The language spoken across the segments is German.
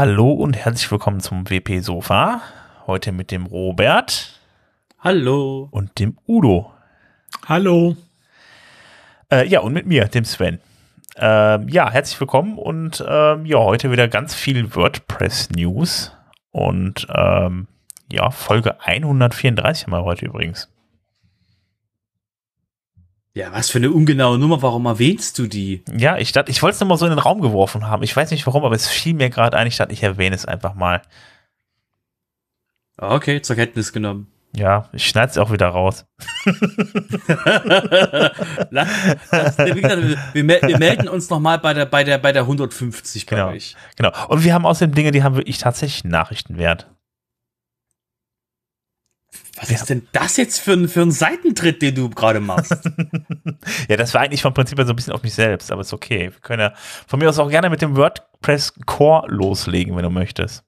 Hallo und herzlich willkommen zum WP Sofa. Heute mit dem Robert. Hallo. Und dem Udo. Hallo. Äh, ja, und mit mir, dem Sven. Äh, ja, herzlich willkommen und äh, ja, heute wieder ganz viel WordPress-News. Und ähm, ja, Folge 134 haben wir heute übrigens. Ja, was für eine ungenaue Nummer, warum erwähnst du die? Ja, ich dachte, ich wollte es nochmal so in den Raum geworfen haben. Ich weiß nicht warum, aber es fiel mir gerade ein, ich dachte, ich erwähne es einfach mal. Okay, zur Kenntnis genommen. Ja, ich schneide es auch wieder raus. Lass, das, wir, wir, melden uns nochmal bei der, bei, der, bei der 150 bei genau, euch. Genau. Und wir haben außerdem Dinge, die haben wirklich tatsächlich Nachrichtenwert. Was ist denn das jetzt für ein, für ein Seitentritt, den du gerade machst? ja, das war eigentlich vom Prinzip her so ein bisschen auf mich selbst, aber ist okay. Wir können ja von mir aus auch gerne mit dem WordPress Core loslegen, wenn du möchtest.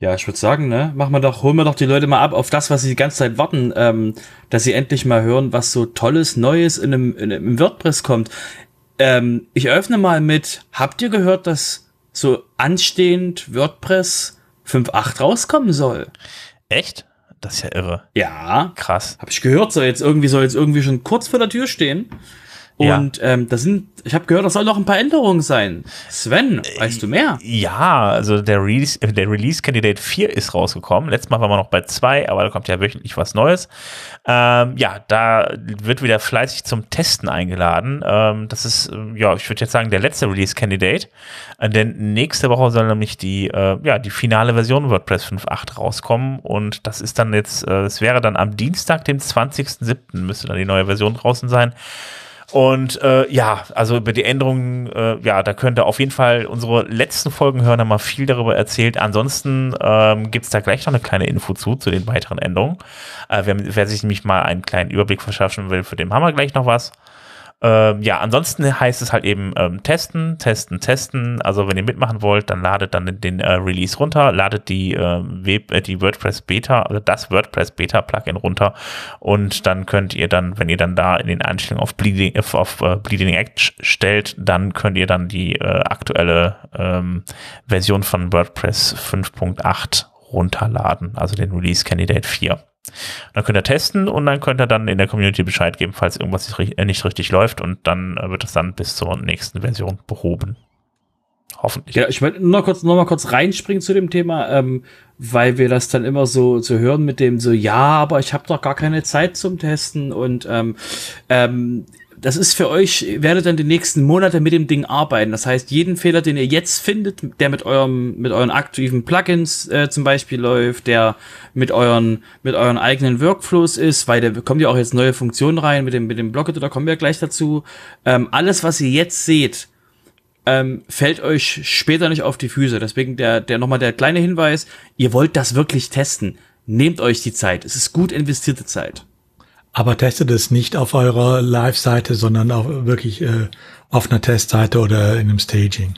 Ja, ich würde sagen, ne, machen wir doch, holen wir doch die Leute mal ab auf das, was sie die ganze Zeit warten, ähm, dass sie endlich mal hören, was so tolles Neues in einem, in einem WordPress kommt. Ähm, ich öffne mal mit, habt ihr gehört, dass so anstehend WordPress 5.8 rauskommen soll. Echt? Das ist ja irre. Ja. Krass. Habe ich gehört, soll jetzt irgendwie, soll jetzt irgendwie schon kurz vor der Tür stehen. Und ja. ähm, das sind, ich habe gehört, das soll noch ein paar Änderungen sein. Sven, weißt du mehr? Ja, also der Release, äh, der Release Candidate 4 ist rausgekommen. Letztes Mal waren wir noch bei 2, aber da kommt ja wöchentlich was Neues. Ähm, ja, da wird wieder fleißig zum Testen eingeladen. Ähm, das ist, äh, ja, ich würde jetzt sagen, der letzte Release Candidate. Äh, denn nächste Woche soll nämlich die, äh, ja, die finale Version WordPress 5.8 rauskommen. Und das ist dann jetzt, äh, es wäre dann am Dienstag, dem 20.07. müsste dann die neue Version draußen sein. Und äh, ja, also über die Änderungen, äh, ja, da könnt ihr auf jeden Fall unsere letzten Folgen hören, haben wir viel darüber erzählt. Ansonsten ähm, gibt es da gleich noch eine kleine Info zu, zu den weiteren Änderungen. Äh, wer, wer sich nämlich mal einen kleinen Überblick verschaffen will, für den haben wir gleich noch was. Ähm, ja, ansonsten heißt es halt eben ähm, testen, testen, testen. Also wenn ihr mitmachen wollt, dann ladet dann den äh, Release runter, ladet die, äh, Web, äh, die WordPress Beta, also das WordPress Beta Plugin runter und dann könnt ihr dann, wenn ihr dann da in den Einstellungen auf Bleeding, auf, uh, Bleeding Edge stellt, dann könnt ihr dann die äh, aktuelle ähm, Version von WordPress 5.8 runterladen, also den Release Candidate 4. Dann könnt ihr testen und dann könnt ihr dann in der Community Bescheid geben, falls irgendwas nicht äh, richtig läuft und dann äh, wird es dann bis zur nächsten Version behoben. Hoffentlich. Ja, ich wollte nur kurz, noch mal kurz reinspringen zu dem Thema, ähm, weil wir das dann immer so zu so hören mit dem so, ja, aber ich habe doch gar keine Zeit zum Testen und ähm, ähm, das ist für euch, ihr werdet dann die nächsten Monate mit dem Ding arbeiten. Das heißt, jeden Fehler, den ihr jetzt findet, der mit eurem, mit euren aktiven Plugins äh, zum Beispiel läuft, der mit euren, mit euren eigenen Workflows ist, weil da kommen ja auch jetzt neue Funktionen rein mit dem, mit dem Blocket, da kommen wir gleich dazu. Ähm, alles, was ihr jetzt seht, ähm, fällt euch später nicht auf die Füße. Deswegen der, der nochmal der kleine Hinweis, ihr wollt das wirklich testen. Nehmt euch die Zeit. Es ist gut investierte Zeit. Aber testet es nicht auf eurer Live-Seite, sondern auch wirklich äh, auf einer Testseite oder in einem Staging.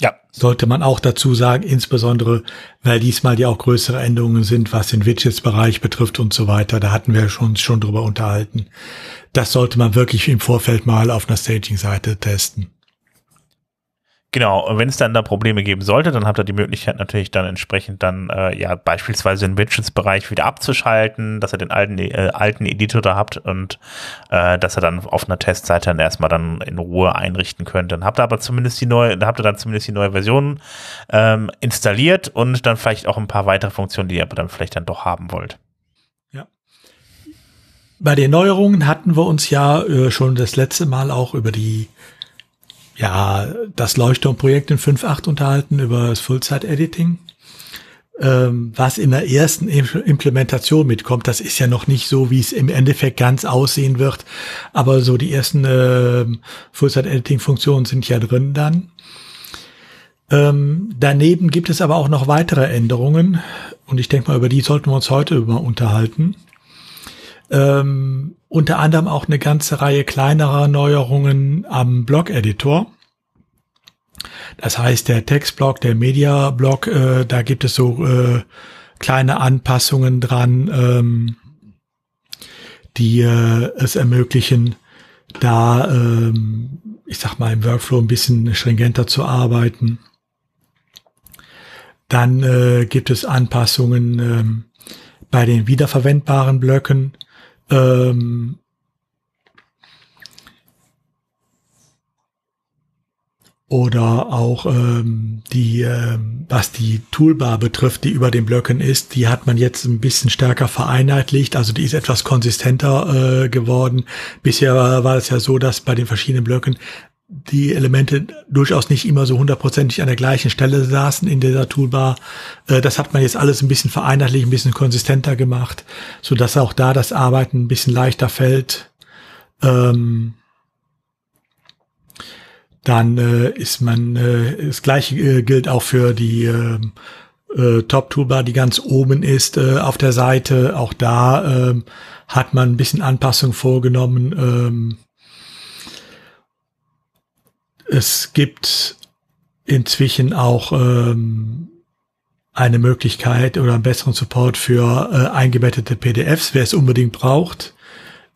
Ja. Sollte man auch dazu sagen, insbesondere, weil diesmal ja auch größere Änderungen sind, was den Widgets-Bereich betrifft und so weiter. Da hatten wir schon, schon drüber unterhalten. Das sollte man wirklich im Vorfeld mal auf einer Staging-Seite testen. Genau, und wenn es dann da Probleme geben sollte, dann habt ihr die Möglichkeit natürlich dann entsprechend dann äh, ja beispielsweise den Widgets-Bereich wieder abzuschalten, dass ihr den alten, äh, alten Editor da habt und äh, dass ihr dann auf einer Testseite dann erstmal dann in Ruhe einrichten könnt. Dann habt ihr aber zumindest die neue, da habt ihr dann zumindest die neue Version ähm, installiert und dann vielleicht auch ein paar weitere Funktionen, die ihr aber dann vielleicht dann doch haben wollt. Ja. Bei den Neuerungen hatten wir uns ja äh, schon das letzte Mal auch über die ja, das Leuchtturmprojekt in 5.8 unterhalten über das Full-Site-Editing. Ähm, was in der ersten Implementation mitkommt, das ist ja noch nicht so, wie es im Endeffekt ganz aussehen wird. Aber so die ersten äh, Full-Site-Editing-Funktionen sind ja drin dann. Ähm, daneben gibt es aber auch noch weitere Änderungen. Und ich denke mal, über die sollten wir uns heute mal unterhalten. Ähm, unter anderem auch eine ganze Reihe kleinerer Neuerungen am Blog-Editor. Das heißt, der Textblock, der Media-Block, äh, da gibt es so äh, kleine Anpassungen dran, ähm, die äh, es ermöglichen, da ähm, ich sag mal, im Workflow ein bisschen stringenter zu arbeiten. Dann äh, gibt es Anpassungen ähm, bei den wiederverwendbaren Blöcken. Ähm, oder auch ähm, die, ähm, was die Toolbar betrifft, die über den Blöcken ist, die hat man jetzt ein bisschen stärker vereinheitlicht, also die ist etwas konsistenter äh, geworden. Bisher war es ja so, dass bei den verschiedenen Blöcken die Elemente durchaus nicht immer so hundertprozentig an der gleichen Stelle saßen in dieser Toolbar. Äh, das hat man jetzt alles ein bisschen vereinheitlicht, ein bisschen konsistenter gemacht, so dass auch da das Arbeiten ein bisschen leichter fällt. Ähm, dann äh, ist man, äh, das gleiche gilt auch für die äh, äh, Top-Toolbar, die ganz oben ist auf der Seite. Auch da äh, hat man ein bisschen Anpassung vorgenommen. Es gibt inzwischen auch ähm, eine Möglichkeit oder einen besseren Support für äh, eingebettete PDFs, wer es unbedingt braucht.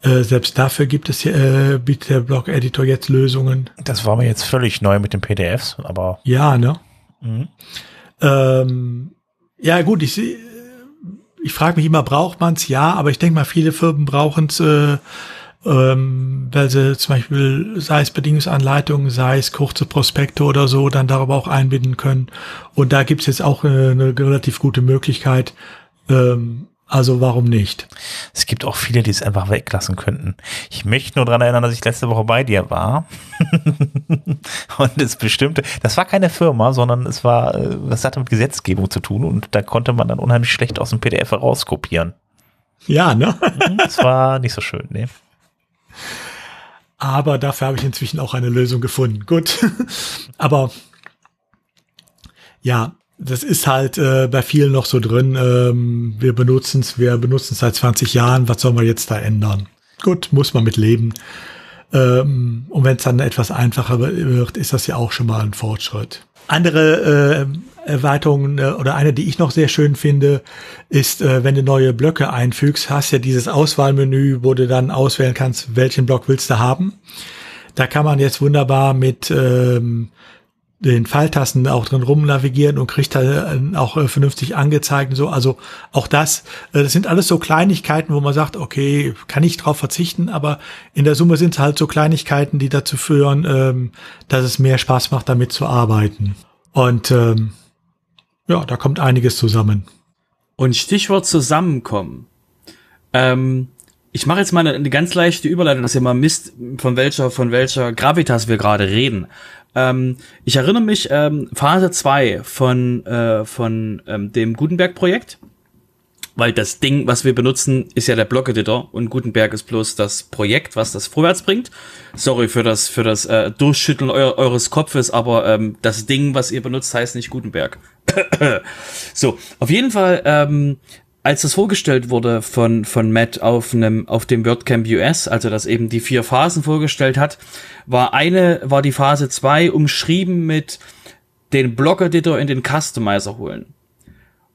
Äh, selbst dafür gibt es äh, bietet der Blog-Editor jetzt Lösungen. Das war mir jetzt völlig neu mit den PDFs, aber. Ja, ne? Mhm. Ähm, ja, gut, ich, ich frage mich immer, braucht man es? Ja, aber ich denke mal, viele Firmen brauchen es, äh, ähm, weil sie zum Beispiel, sei es Bedingungsanleitungen, sei es kurze Prospekte oder so, dann darüber auch einbinden können. Und da gibt es jetzt auch äh, eine relativ gute Möglichkeit, ähm, also warum nicht? Es gibt auch viele, die es einfach weglassen könnten. Ich möchte nur daran erinnern, dass ich letzte Woche bei dir war. und es bestimmte, das war keine Firma, sondern es war, äh, das hatte mit Gesetzgebung zu tun und da konnte man dann unheimlich schlecht aus dem PDF herauskopieren. Ja, ne? Mhm, das war nicht so schön, ne? Aber dafür habe ich inzwischen auch eine Lösung gefunden. Gut. Aber ja, das ist halt äh, bei vielen noch so drin. Ähm, wir benutzen es, wir benutzen es seit 20 Jahren. Was soll man jetzt da ändern? Gut, muss man mit leben. Ähm, und wenn es dann etwas einfacher wird, ist das ja auch schon mal ein Fortschritt. Andere äh, Erweiterungen äh, oder eine, die ich noch sehr schön finde, ist, äh, wenn du neue Blöcke einfügst, hast ja dieses Auswahlmenü, wo du dann auswählen kannst, welchen Block willst du haben. Da kann man jetzt wunderbar mit ähm, den Pfeiltasten auch drin rum navigieren und kriegt da auch äh, vernünftig angezeigt und so. Also auch das, äh, das sind alles so Kleinigkeiten, wo man sagt, okay, kann ich drauf verzichten, aber in der Summe sind es halt so Kleinigkeiten, die dazu führen, ähm, dass es mehr Spaß macht, damit zu arbeiten. Und ähm, ja, da kommt einiges zusammen. Und Stichwort zusammenkommen. Ähm, ich mache jetzt mal eine, eine, ganz leichte Überleitung, dass ihr mal misst, von welcher, von welcher Gravitas wir gerade reden. Ähm, ich erinnere mich, ähm, Phase 2 von, äh, von ähm, dem Gutenberg-Projekt, weil das Ding, was wir benutzen, ist ja der Block-Editor und Gutenberg ist bloß das Projekt, was das vorwärts bringt. Sorry für das, für das äh, Durchschütteln eu eures Kopfes, aber ähm, das Ding, was ihr benutzt, heißt nicht Gutenberg. so, auf jeden Fall ähm, als das vorgestellt wurde von, von Matt auf einem, auf dem WordCamp US, also das eben die vier Phasen vorgestellt hat, war eine, war die Phase zwei umschrieben mit den Block-Editor in den Customizer holen.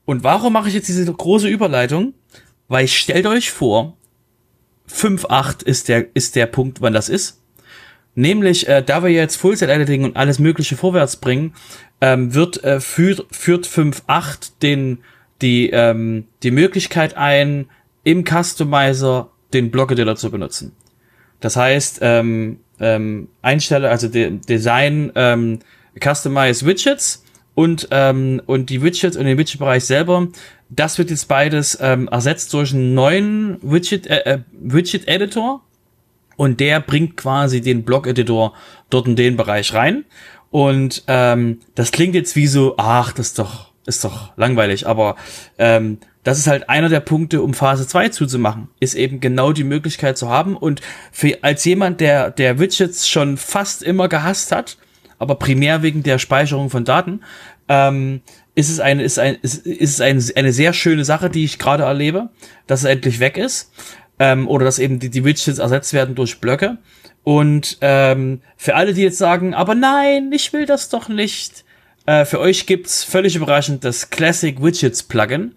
Und warum mache ich jetzt diese große Überleitung? Weil stellt euch vor, 5.8 ist der, ist der Punkt, wann das ist. Nämlich, äh, da wir jetzt Full-Set-Editing und alles mögliche vorwärts bringen, ähm, wird, äh, führt, führt 5.8 den die, ähm, die Möglichkeit ein, im Customizer den Block-Editor zu benutzen. Das heißt, ähm, ähm, Einstelle, also de Design, ähm, Customize Widgets und, ähm, und die Widgets und den Widget-Bereich selber, das wird jetzt beides ähm, ersetzt durch einen neuen Widget, äh, äh, Widget-Editor und der bringt quasi den Block-Editor dort in den Bereich rein. Und ähm, das klingt jetzt wie so, ach, das ist doch ist doch langweilig, aber ähm, das ist halt einer der Punkte, um Phase 2 zuzumachen, ist eben genau die Möglichkeit zu haben. Und für, als jemand, der, der Widgets schon fast immer gehasst hat, aber primär wegen der Speicherung von Daten, ähm, ist es eine, ist ein, ist, ist es eine, eine sehr schöne Sache, die ich gerade erlebe, dass es endlich weg ist. Ähm, oder dass eben die, die Widgets ersetzt werden durch Blöcke. Und ähm, für alle, die jetzt sagen, aber nein, ich will das doch nicht, äh, für euch gibt's völlig überraschend das Classic Widgets Plugin.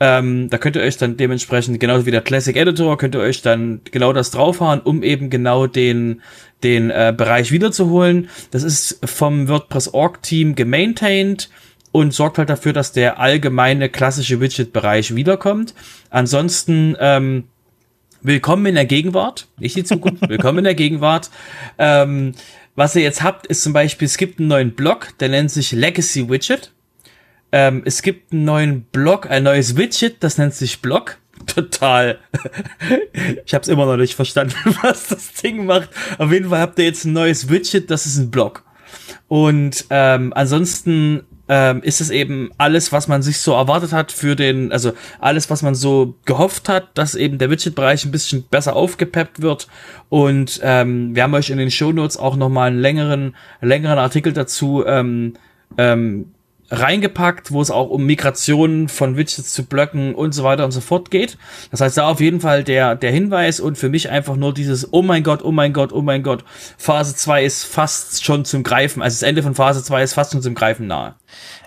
Ähm, da könnt ihr euch dann dementsprechend, genauso wie der Classic Editor, könnt ihr euch dann genau das draufhauen, um eben genau den, den äh, Bereich wiederzuholen. Das ist vom WordPress.org-Team gemaintained und sorgt halt dafür, dass der allgemeine klassische Widget-Bereich wiederkommt. Ansonsten ähm, willkommen in der Gegenwart, nicht die Zukunft, willkommen in der Gegenwart. Ähm, was ihr jetzt habt, ist zum Beispiel, es gibt einen neuen Blog, der nennt sich Legacy Widget. Ähm, es gibt einen neuen Blog, ein neues Widget, das nennt sich Blog. Total. ich habe es immer noch nicht verstanden, was das Ding macht. Auf jeden Fall habt ihr jetzt ein neues Widget, das ist ein Blog. Und ähm, ansonsten ähm, ist es eben alles, was man sich so erwartet hat für den, also alles, was man so gehofft hat, dass eben der Widget-Bereich ein bisschen besser aufgepeppt wird. Und ähm, wir haben euch in den Shownotes auch nochmal einen längeren, längeren Artikel dazu ähm, ähm, reingepackt, wo es auch um Migration von Widgets zu Blöcken und so weiter und so fort geht. Das heißt, da auf jeden Fall der, der Hinweis und für mich einfach nur dieses, oh mein Gott, oh mein Gott, oh mein Gott, Phase 2 ist fast schon zum Greifen, also das Ende von Phase 2 ist fast schon zum Greifen nahe.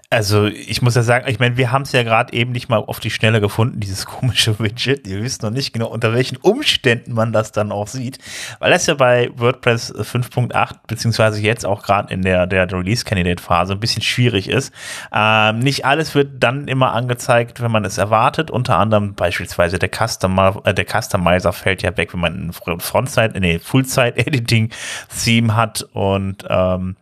Also ich muss ja sagen, ich meine, wir haben es ja gerade eben nicht mal auf die Schnelle gefunden, dieses komische Widget. Ihr wisst noch nicht genau, unter welchen Umständen man das dann auch sieht, weil das ja bei WordPress 5.8 beziehungsweise jetzt auch gerade in der, der Release-Candidate-Phase ein bisschen schwierig ist. Ähm, nicht alles wird dann immer angezeigt, wenn man es erwartet. Unter anderem beispielsweise der, Customer, äh, der Customizer fällt ja weg, wenn man ein Frontside, nee, Full-Side-Editing-Theme hat und ähm,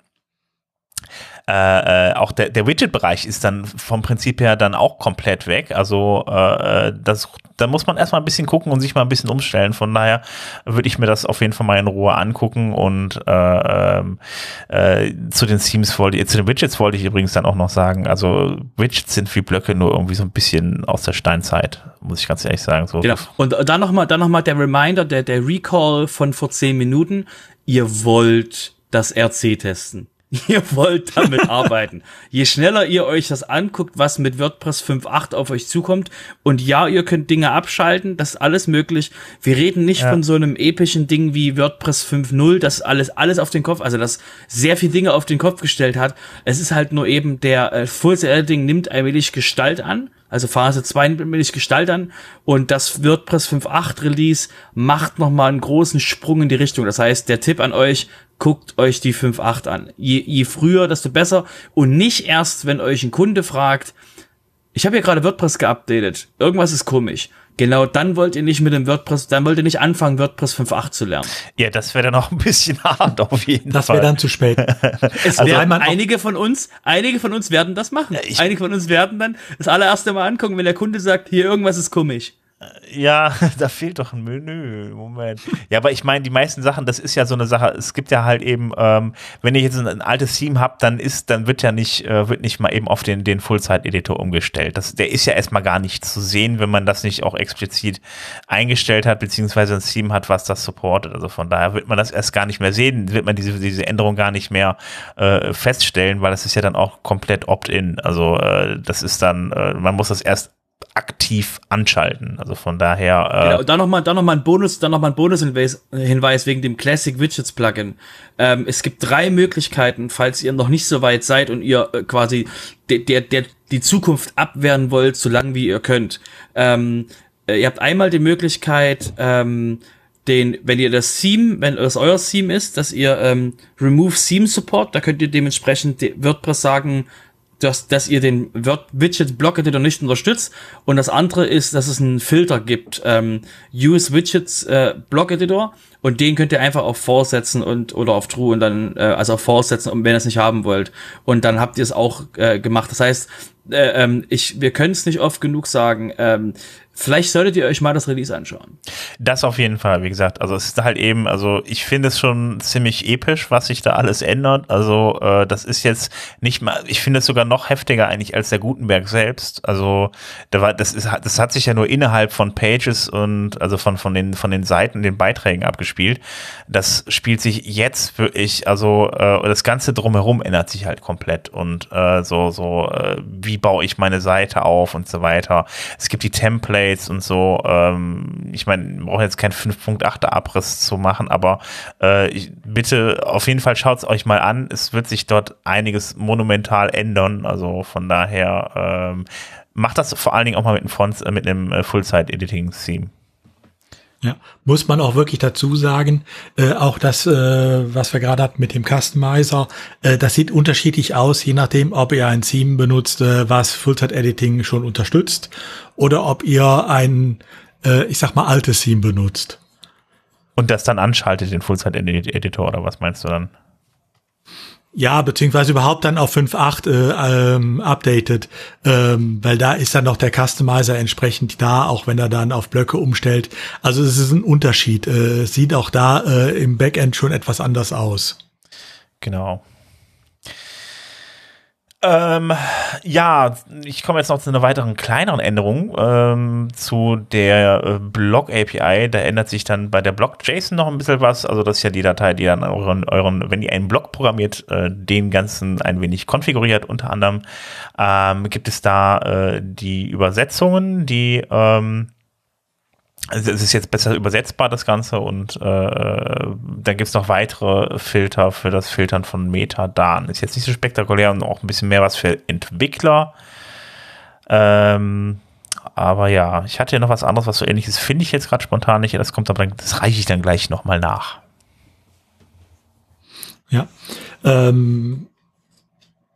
äh, äh, auch der, der Widget-Bereich ist dann vom Prinzip her dann auch komplett weg. Also äh, äh, das, da muss man erstmal ein bisschen gucken und sich mal ein bisschen umstellen. Von daher würde ich mir das auf jeden Fall mal in Ruhe angucken und äh, ähm, äh, zu den Themes wollte ich, zu den Widgets wollte ich übrigens dann auch noch sagen, also Widgets sind wie Blöcke nur irgendwie so ein bisschen aus der Steinzeit, muss ich ganz ehrlich sagen. So. Genau. Und dann nochmal, dann noch der Reminder, der, der Recall von vor zehn Minuten. Ihr wollt das RC testen. Ihr wollt damit arbeiten. Je schneller ihr euch das anguckt, was mit WordPress 5.8 auf euch zukommt, und ja, ihr könnt Dinge abschalten, das ist alles möglich. Wir reden nicht ja. von so einem epischen Ding wie WordPress 5.0, das alles, alles auf den Kopf, also das sehr viel Dinge auf den Kopf gestellt hat. Es ist halt nur eben der äh, Full Editing nimmt ein wenig Gestalt an also Phase 2 will ich gestalten und das WordPress 5.8 Release macht nochmal einen großen Sprung in die Richtung. Das heißt, der Tipp an euch, guckt euch die 5.8 an. Je, je früher, desto besser und nicht erst, wenn euch ein Kunde fragt, ich habe hier gerade WordPress geupdatet, irgendwas ist komisch. Genau, dann wollt ihr nicht mit dem WordPress, dann wollt ihr nicht anfangen, WordPress 5.8 zu lernen. Ja, das wäre dann auch ein bisschen hart auf jeden das Fall. Das wäre dann zu spät. es also, werden einige von uns, einige von uns werden das machen. Ja, einige von uns werden dann das allererste Mal angucken, wenn der Kunde sagt, hier irgendwas ist komisch. Ja, da fehlt doch ein Menü. Moment. Ja, aber ich meine, die meisten Sachen, das ist ja so eine Sache. Es gibt ja halt eben, ähm, wenn ich jetzt ein, ein, altes Theme habe, dann ist, dann wird ja nicht, äh, wird nicht mal eben auf den, den Full-Site-Editor umgestellt. Das, der ist ja erstmal gar nicht zu sehen, wenn man das nicht auch explizit eingestellt hat, beziehungsweise ein Theme hat, was das supportet. Also von daher wird man das erst gar nicht mehr sehen, wird man diese, diese Änderung gar nicht mehr äh, feststellen, weil das ist ja dann auch komplett opt-in. Also äh, das ist dann, äh, man muss das erst aktiv anschalten. Also von daher. Äh genau, dann nochmal, dann noch ein Bonus, dann nochmal ein Bonus-Hinweis wegen dem Classic Widgets Plugin. Ähm, es gibt drei Möglichkeiten, falls ihr noch nicht so weit seid und ihr äh, quasi der, der, der, die Zukunft abwehren wollt, so lange wie ihr könnt. Ähm, äh, ihr habt einmal die Möglichkeit, ähm, den, wenn ihr das Theme, wenn das euer Theme ist, dass ihr ähm, Remove Theme Support, da könnt ihr dementsprechend WordPress sagen, dass, dass ihr den Widget Block Editor nicht unterstützt. Und das andere ist, dass es einen Filter gibt, ähm, Use Widgets äh, Block Editor. Und den könnt ihr einfach auf Vorsetzen und oder auf True und dann äh, also auf Vorsetzen, wenn ihr es nicht haben wollt. Und dann habt ihr es auch äh, gemacht. Das heißt, äh, ähm, ich, wir können es nicht oft genug sagen. Ähm, Vielleicht solltet ihr euch mal das Release anschauen. Das auf jeden Fall, wie gesagt. Also es ist halt eben, also ich finde es schon ziemlich episch, was sich da alles ändert. Also äh, das ist jetzt nicht mal, ich finde es sogar noch heftiger eigentlich als der Gutenberg selbst. Also da war, das ist, das hat sich ja nur innerhalb von Pages und also von von den von den Seiten, den Beiträgen abgespielt. Das spielt sich jetzt wirklich, also äh, das ganze drumherum ändert sich halt komplett und äh, so so äh, wie baue ich meine Seite auf und so weiter. Es gibt die Templates Updates und so. Ähm, ich meine, wir brauchen jetzt keinen 5.8er Abriss zu machen, aber äh, ich, bitte auf jeden Fall schaut es euch mal an. Es wird sich dort einiges monumental ändern. Also von daher ähm, macht das vor allen Dingen auch mal mit einem, äh, mit einem äh, Full-Site-Editing-Theme. Ja, muss man auch wirklich dazu sagen, äh, auch das, äh, was wir gerade hatten mit dem Customizer, äh, das sieht unterschiedlich aus, je nachdem, ob ihr ein Theme benutzt, äh, was Full-Site-Editing schon unterstützt oder ob ihr ein, äh, ich sag mal, altes Theme benutzt. Und das dann anschaltet, den Full-Site-Editor, oder was meinst du dann? Ja, beziehungsweise überhaupt dann auf 5.8 äh, ähm, updated, ähm, weil da ist dann noch der Customizer entsprechend da, auch wenn er dann auf Blöcke umstellt. Also es ist ein Unterschied. Äh, sieht auch da äh, im Backend schon etwas anders aus. Genau. Ähm, ja, ich komme jetzt noch zu einer weiteren kleineren Änderung ähm, zu der äh, Block API. Da ändert sich dann bei der Block JSON noch ein bisschen was. Also das ist ja die Datei, die dann euren, euren wenn ihr einen Block programmiert, äh, den ganzen ein wenig konfiguriert. Unter anderem ähm, gibt es da äh, die Übersetzungen, die ähm, also es ist jetzt besser übersetzbar, das Ganze, und äh, dann gibt es noch weitere Filter für das Filtern von Metadaten. Ist jetzt nicht so spektakulär und auch ein bisschen mehr was für Entwickler. Ähm, aber ja, ich hatte ja noch was anderes, was so ähnliches finde ich jetzt gerade spontan nicht. Das kommt aber, das reiche ich dann gleich nochmal nach. Ja. Ähm,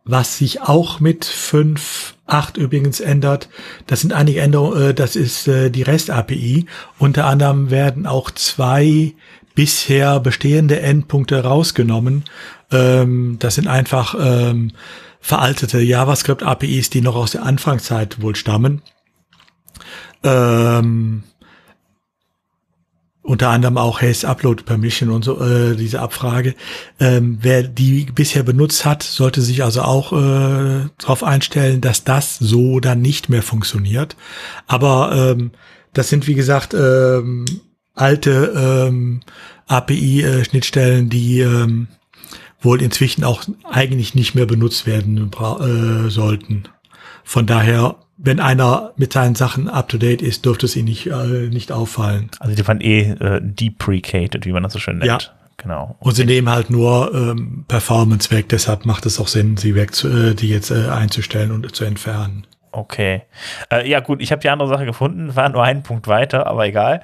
was sich auch mit 5.8 übrigens ändert, das sind einige Änderungen, äh, das ist äh, die REST-API. Unter anderem werden auch zwei bisher bestehende Endpunkte rausgenommen. Ähm, das sind einfach ähm, veraltete JavaScript-APIs, die noch aus der Anfangszeit wohl stammen. Ähm, unter anderem auch Haste Upload Permission und so äh, diese Abfrage. Ähm, wer die bisher benutzt hat, sollte sich also auch äh, darauf einstellen, dass das so dann nicht mehr funktioniert. Aber ähm, das sind wie gesagt ähm, alte ähm, API-Schnittstellen, die ähm, wohl inzwischen auch eigentlich nicht mehr benutzt werden äh, sollten. Von daher wenn einer mit seinen Sachen up to date ist, dürfte es ihn nicht, äh, nicht auffallen. Also die waren eh äh, deprecated, wie man das so schön nennt. Ja. Genau. Und sie nehmen halt nur ähm, Performance weg, deshalb macht es auch Sinn, sie weg zu, äh, die jetzt äh, einzustellen und zu entfernen. Okay. Äh, ja, gut, ich habe die andere Sache gefunden, war nur einen Punkt weiter, aber egal.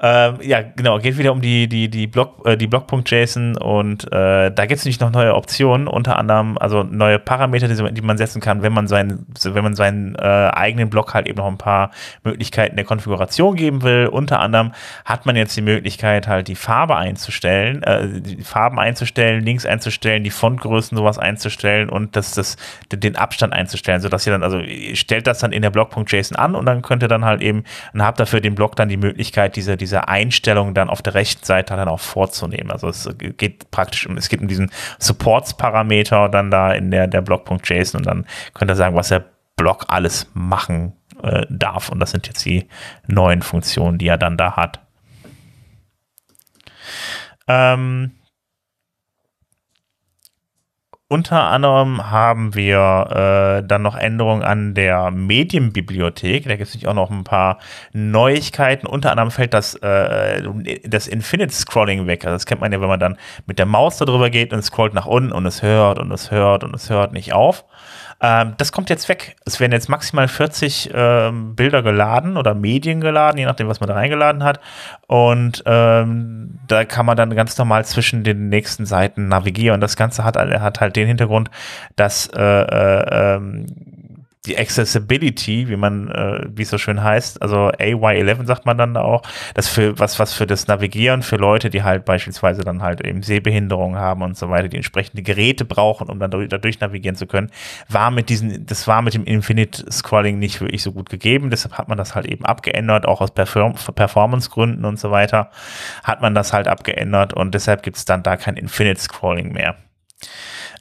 Ähm, ja, genau, geht wieder um die, die, die, Block, äh, die Block.json und äh, da gibt es nämlich noch neue Optionen, unter anderem, also neue Parameter, die, die man setzen kann, wenn man seinen, wenn man seinen äh, eigenen Block halt eben noch ein paar Möglichkeiten der Konfiguration geben will. Unter anderem hat man jetzt die Möglichkeit, halt die Farbe einzustellen, äh, die Farben einzustellen, Links einzustellen, die Fontgrößen sowas einzustellen und das, das, den Abstand einzustellen, sodass ihr dann, also stellt das dann in der Block.json an und dann könnt ihr dann halt eben, und habt dafür den Block dann die Möglichkeit, diese, diese diese Einstellung dann auf der rechten Seite dann auch vorzunehmen. Also es geht praktisch um, es geht um diesen Supports-Parameter dann da in der, der Block.json und dann könnt ihr sagen, was der Block alles machen äh, darf. Und das sind jetzt die neuen Funktionen, die er dann da hat. Ähm, unter anderem haben wir äh, dann noch Änderungen an der Medienbibliothek. Da gibt es auch noch ein paar Neuigkeiten. Unter anderem fällt das, äh, das Infinite Scrolling weg. Also das kennt man ja, wenn man dann mit der Maus darüber geht und scrollt nach unten und es hört und es hört und es hört nicht auf. Ähm, das kommt jetzt weg. Es werden jetzt maximal 40 ähm, Bilder geladen oder Medien geladen, je nachdem, was man da reingeladen hat. Und ähm, da kann man dann ganz normal zwischen den nächsten Seiten navigieren. Das Ganze hat, hat halt den Hintergrund, dass äh, äh, ähm, die Accessibility, wie man, äh, wie es so schön heißt, also AY11 sagt man dann auch, das für was, was für das Navigieren für Leute, die halt beispielsweise dann halt eben Sehbehinderungen haben und so weiter, die entsprechende Geräte brauchen, um dann dadurch navigieren zu können, war mit diesen, das war mit dem Infinite Scrolling nicht wirklich so gut gegeben, deshalb hat man das halt eben abgeändert, auch aus Perform Performance-Gründen und so weiter, hat man das halt abgeändert und deshalb gibt es dann da kein Infinite Scrolling mehr.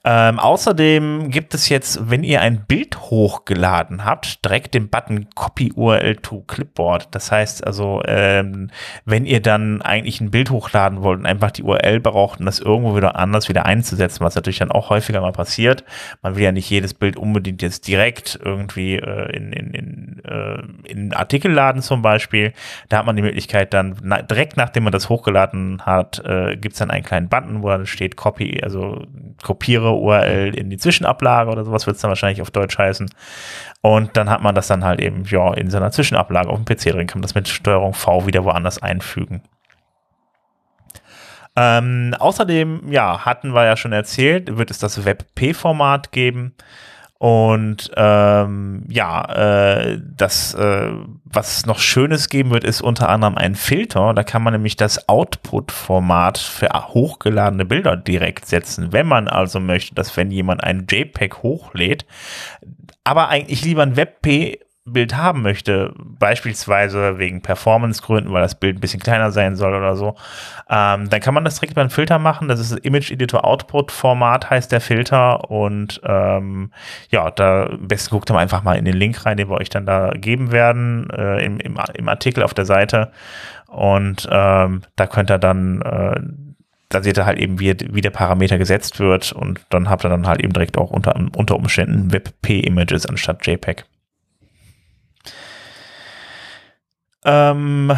Ähm, außerdem gibt es jetzt, wenn ihr ein Bild hochgeladen habt, direkt den Button Copy URL to Clipboard. Das heißt also, ähm, wenn ihr dann eigentlich ein Bild hochladen wollt und einfach die URL braucht, um das irgendwo wieder anders wieder einzusetzen, was natürlich dann auch häufiger mal passiert. Man will ja nicht jedes Bild unbedingt jetzt direkt irgendwie äh, in, in, in äh, in Artikelladen zum Beispiel. Da hat man die Möglichkeit dann na, direkt nachdem man das hochgeladen hat, äh, gibt es dann einen kleinen Button, wo dann steht Copy, also kopiere URL in die Zwischenablage oder sowas wird es dann wahrscheinlich auf Deutsch heißen. Und dann hat man das dann halt eben ja in seiner Zwischenablage auf dem PC drin, kann man das mit Steuerung V wieder woanders einfügen. Ähm, außerdem, ja, hatten wir ja schon erzählt, wird es das WebP-Format geben. Und ähm, ja, äh, das, äh, was noch Schönes geben wird, ist unter anderem ein Filter. Da kann man nämlich das Output-Format für hochgeladene Bilder direkt setzen. Wenn man also möchte, dass wenn jemand ein JPEG hochlädt, aber eigentlich lieber ein WebP Bild haben möchte, beispielsweise wegen Performance-Gründen, weil das Bild ein bisschen kleiner sein soll oder so, ähm, dann kann man das direkt beim Filter machen. Das ist Image Editor Output Format heißt der Filter und ähm, ja, da am besten guckt ihr einfach mal in den Link rein, den wir euch dann da geben werden äh, im, im, im Artikel auf der Seite und ähm, da könnt ihr dann äh, da seht ihr halt eben, wie, wie der Parameter gesetzt wird und dann habt ihr dann halt eben direkt auch unter, unter Umständen WebP-Images anstatt JPEG. Ähm,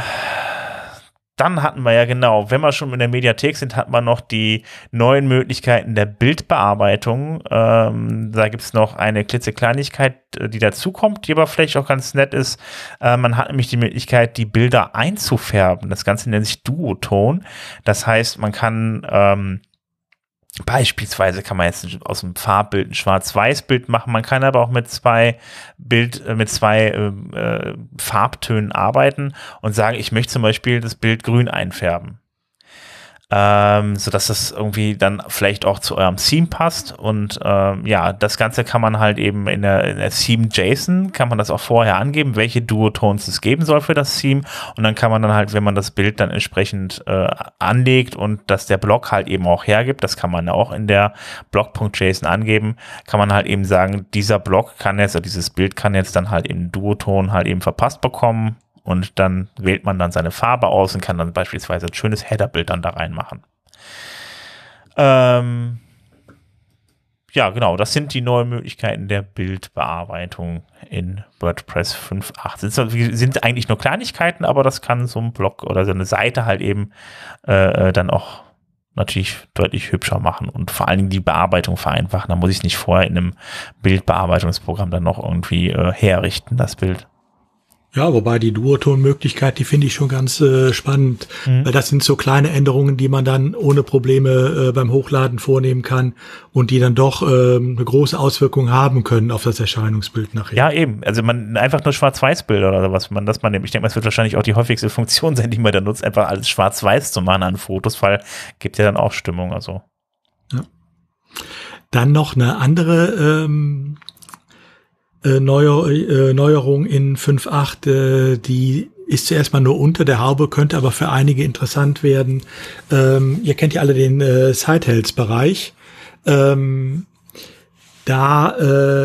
dann hatten wir ja genau, wenn wir schon in der Mediathek sind, hat man noch die neuen Möglichkeiten der Bildbearbeitung. Ähm, da gibt es noch eine klitzekleinigkeit, äh, die dazukommt, die aber vielleicht auch ganz nett ist. Äh, man hat nämlich die Möglichkeit, die Bilder einzufärben. Das Ganze nennt sich Duoton. Das heißt, man kann ähm, Beispielsweise kann man jetzt aus dem Farbbild ein Schwarz-Weiß-Bild machen. Man kann aber auch mit zwei Bild, äh, mit zwei äh, äh, Farbtönen arbeiten und sagen, ich möchte zum Beispiel das Bild grün einfärben ähm, so dass das irgendwie dann vielleicht auch zu eurem Theme passt. Und ähm, ja, das Ganze kann man halt eben in der, in der Theme JSON, kann man das auch vorher angeben, welche Duotones es geben soll für das Theme. Und dann kann man dann halt, wenn man das Bild dann entsprechend äh, anlegt und dass der Block halt eben auch hergibt, das kann man auch in der Block.json angeben, kann man halt eben sagen, dieser Block kann jetzt, oder dieses Bild kann jetzt dann halt im Duoton halt eben verpasst bekommen und dann wählt man dann seine Farbe aus und kann dann beispielsweise ein schönes Headerbild dann da reinmachen. Ähm, ja, genau, das sind die neuen Möglichkeiten der Bildbearbeitung in WordPress 5.8. Sind, eigentlich nur Kleinigkeiten, aber das kann so ein Blog oder so eine Seite halt eben äh, dann auch natürlich deutlich hübscher machen und vor allen Dingen die Bearbeitung vereinfachen. Da muss ich nicht vorher in einem Bildbearbeitungsprogramm dann noch irgendwie äh, herrichten, das Bild. Ja, wobei die Duoton-Möglichkeit, die finde ich schon ganz äh, spannend, mhm. weil das sind so kleine Änderungen, die man dann ohne Probleme äh, beim Hochladen vornehmen kann und die dann doch äh, eine große Auswirkung haben können auf das Erscheinungsbild nachher. Ja, eben. Also man einfach nur Schwarz-Weiß-Bilder oder was man das man nimmt. Ich denke, das wird wahrscheinlich auch die häufigste Funktion sein, die man da nutzt, einfach alles Schwarz-Weiß zu machen an Fotos, weil gibt ja dann auch Stimmung. Also. Ja. Dann noch eine andere ähm, äh, Neuer, äh, Neuerung in 5.8, äh, die ist zuerst mal nur unter der Haube, könnte aber für einige interessant werden. Ähm, ihr kennt ja alle den äh, Sidehelds-Bereich. Ähm, da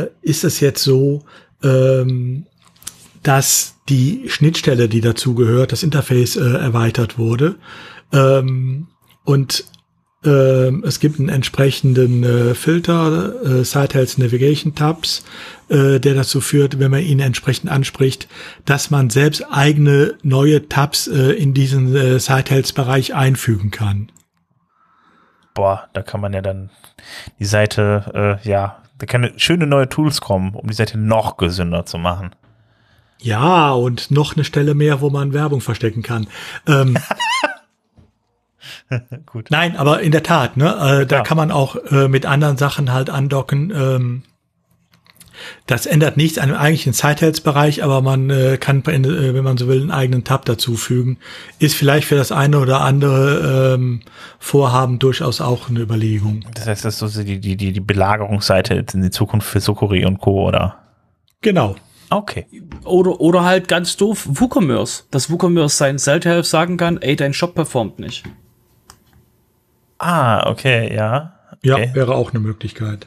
äh, ist es jetzt so, ähm, dass die Schnittstelle, die dazu gehört, das Interface äh, erweitert wurde. Ähm, und es gibt einen entsprechenden äh, Filter, äh, Sidehelds Navigation Tabs, äh, der dazu führt, wenn man ihn entsprechend anspricht, dass man selbst eigene neue Tabs äh, in diesen äh, Sidehelds-Bereich einfügen kann. Boah, da kann man ja dann die Seite, äh, ja, da können schöne neue Tools kommen, um die Seite noch gesünder zu machen. Ja, und noch eine Stelle mehr, wo man Werbung verstecken kann. Ähm, Gut. Nein, aber in der Tat, ne, äh, da ja. kann man auch äh, mit anderen Sachen halt andocken. Ähm, das ändert nichts an dem eigentlichen Sidehelds-Bereich, aber man äh, kann, äh, wenn man so will, einen eigenen Tab dazufügen. Ist vielleicht für das eine oder andere ähm, Vorhaben durchaus auch eine Überlegung. Das heißt, das ist so die, die, die, die Belagerungsseite in die Zukunft für Sokori und Co., oder? Genau. Okay. Oder, oder halt ganz doof WooCommerce. Dass WooCommerce seinen Self-Help sagen kann, ey, dein Shop performt nicht. Ah, okay, ja. Okay. Ja, wäre auch eine Möglichkeit.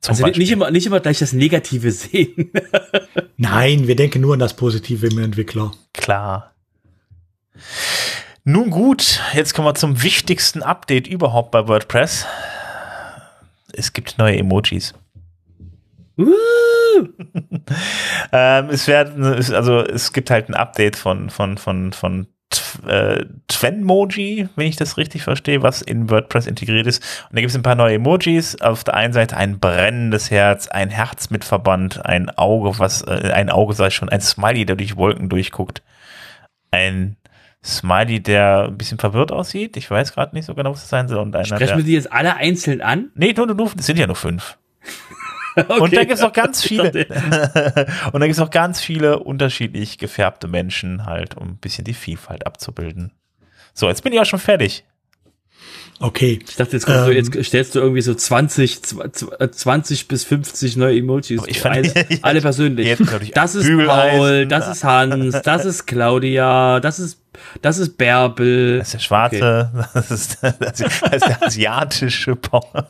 Zum also Beispiel. nicht immer, nicht immer gleich das Negative sehen. Nein, wir denken nur an das Positive im Entwickler. Klar. Nun gut, jetzt kommen wir zum wichtigsten Update überhaupt bei WordPress. Es gibt neue Emojis. Ähm, es werden, also es gibt halt ein Update von, von, von, von äh, Twenmoji, wenn ich das richtig verstehe, was in WordPress integriert ist. Und da gibt es ein paar neue Emojis. Auf der einen Seite ein brennendes Herz, ein Herz mit Verband, ein Auge, was, äh, ein Auge sei schon, ein Smiley, der durch Wolken durchguckt. Ein Smiley, der ein bisschen verwirrt aussieht. Ich weiß gerade nicht so genau, was das sein soll. Und einer, Sprechen wir die jetzt alle einzeln an? Nee, nur, nur, es sind ja nur fünf. okay. Und da gibt es noch ganz viele. und da gibt es noch ganz viele unterschiedlich gefärbte Menschen halt, um ein bisschen die Vielfalt abzubilden. So, jetzt bin ich auch schon fertig. Okay. Ich dachte, jetzt, ähm, so, jetzt stellst du irgendwie so 20, 20 bis 50 neue Emojis. Ich fand, alle, alle persönlich. das ist Paul, das ist Hans, das ist Claudia, das ist das ist Bärbel. Das ist der schwarze, okay. das, ist, das, ist, der asiatische Bauer.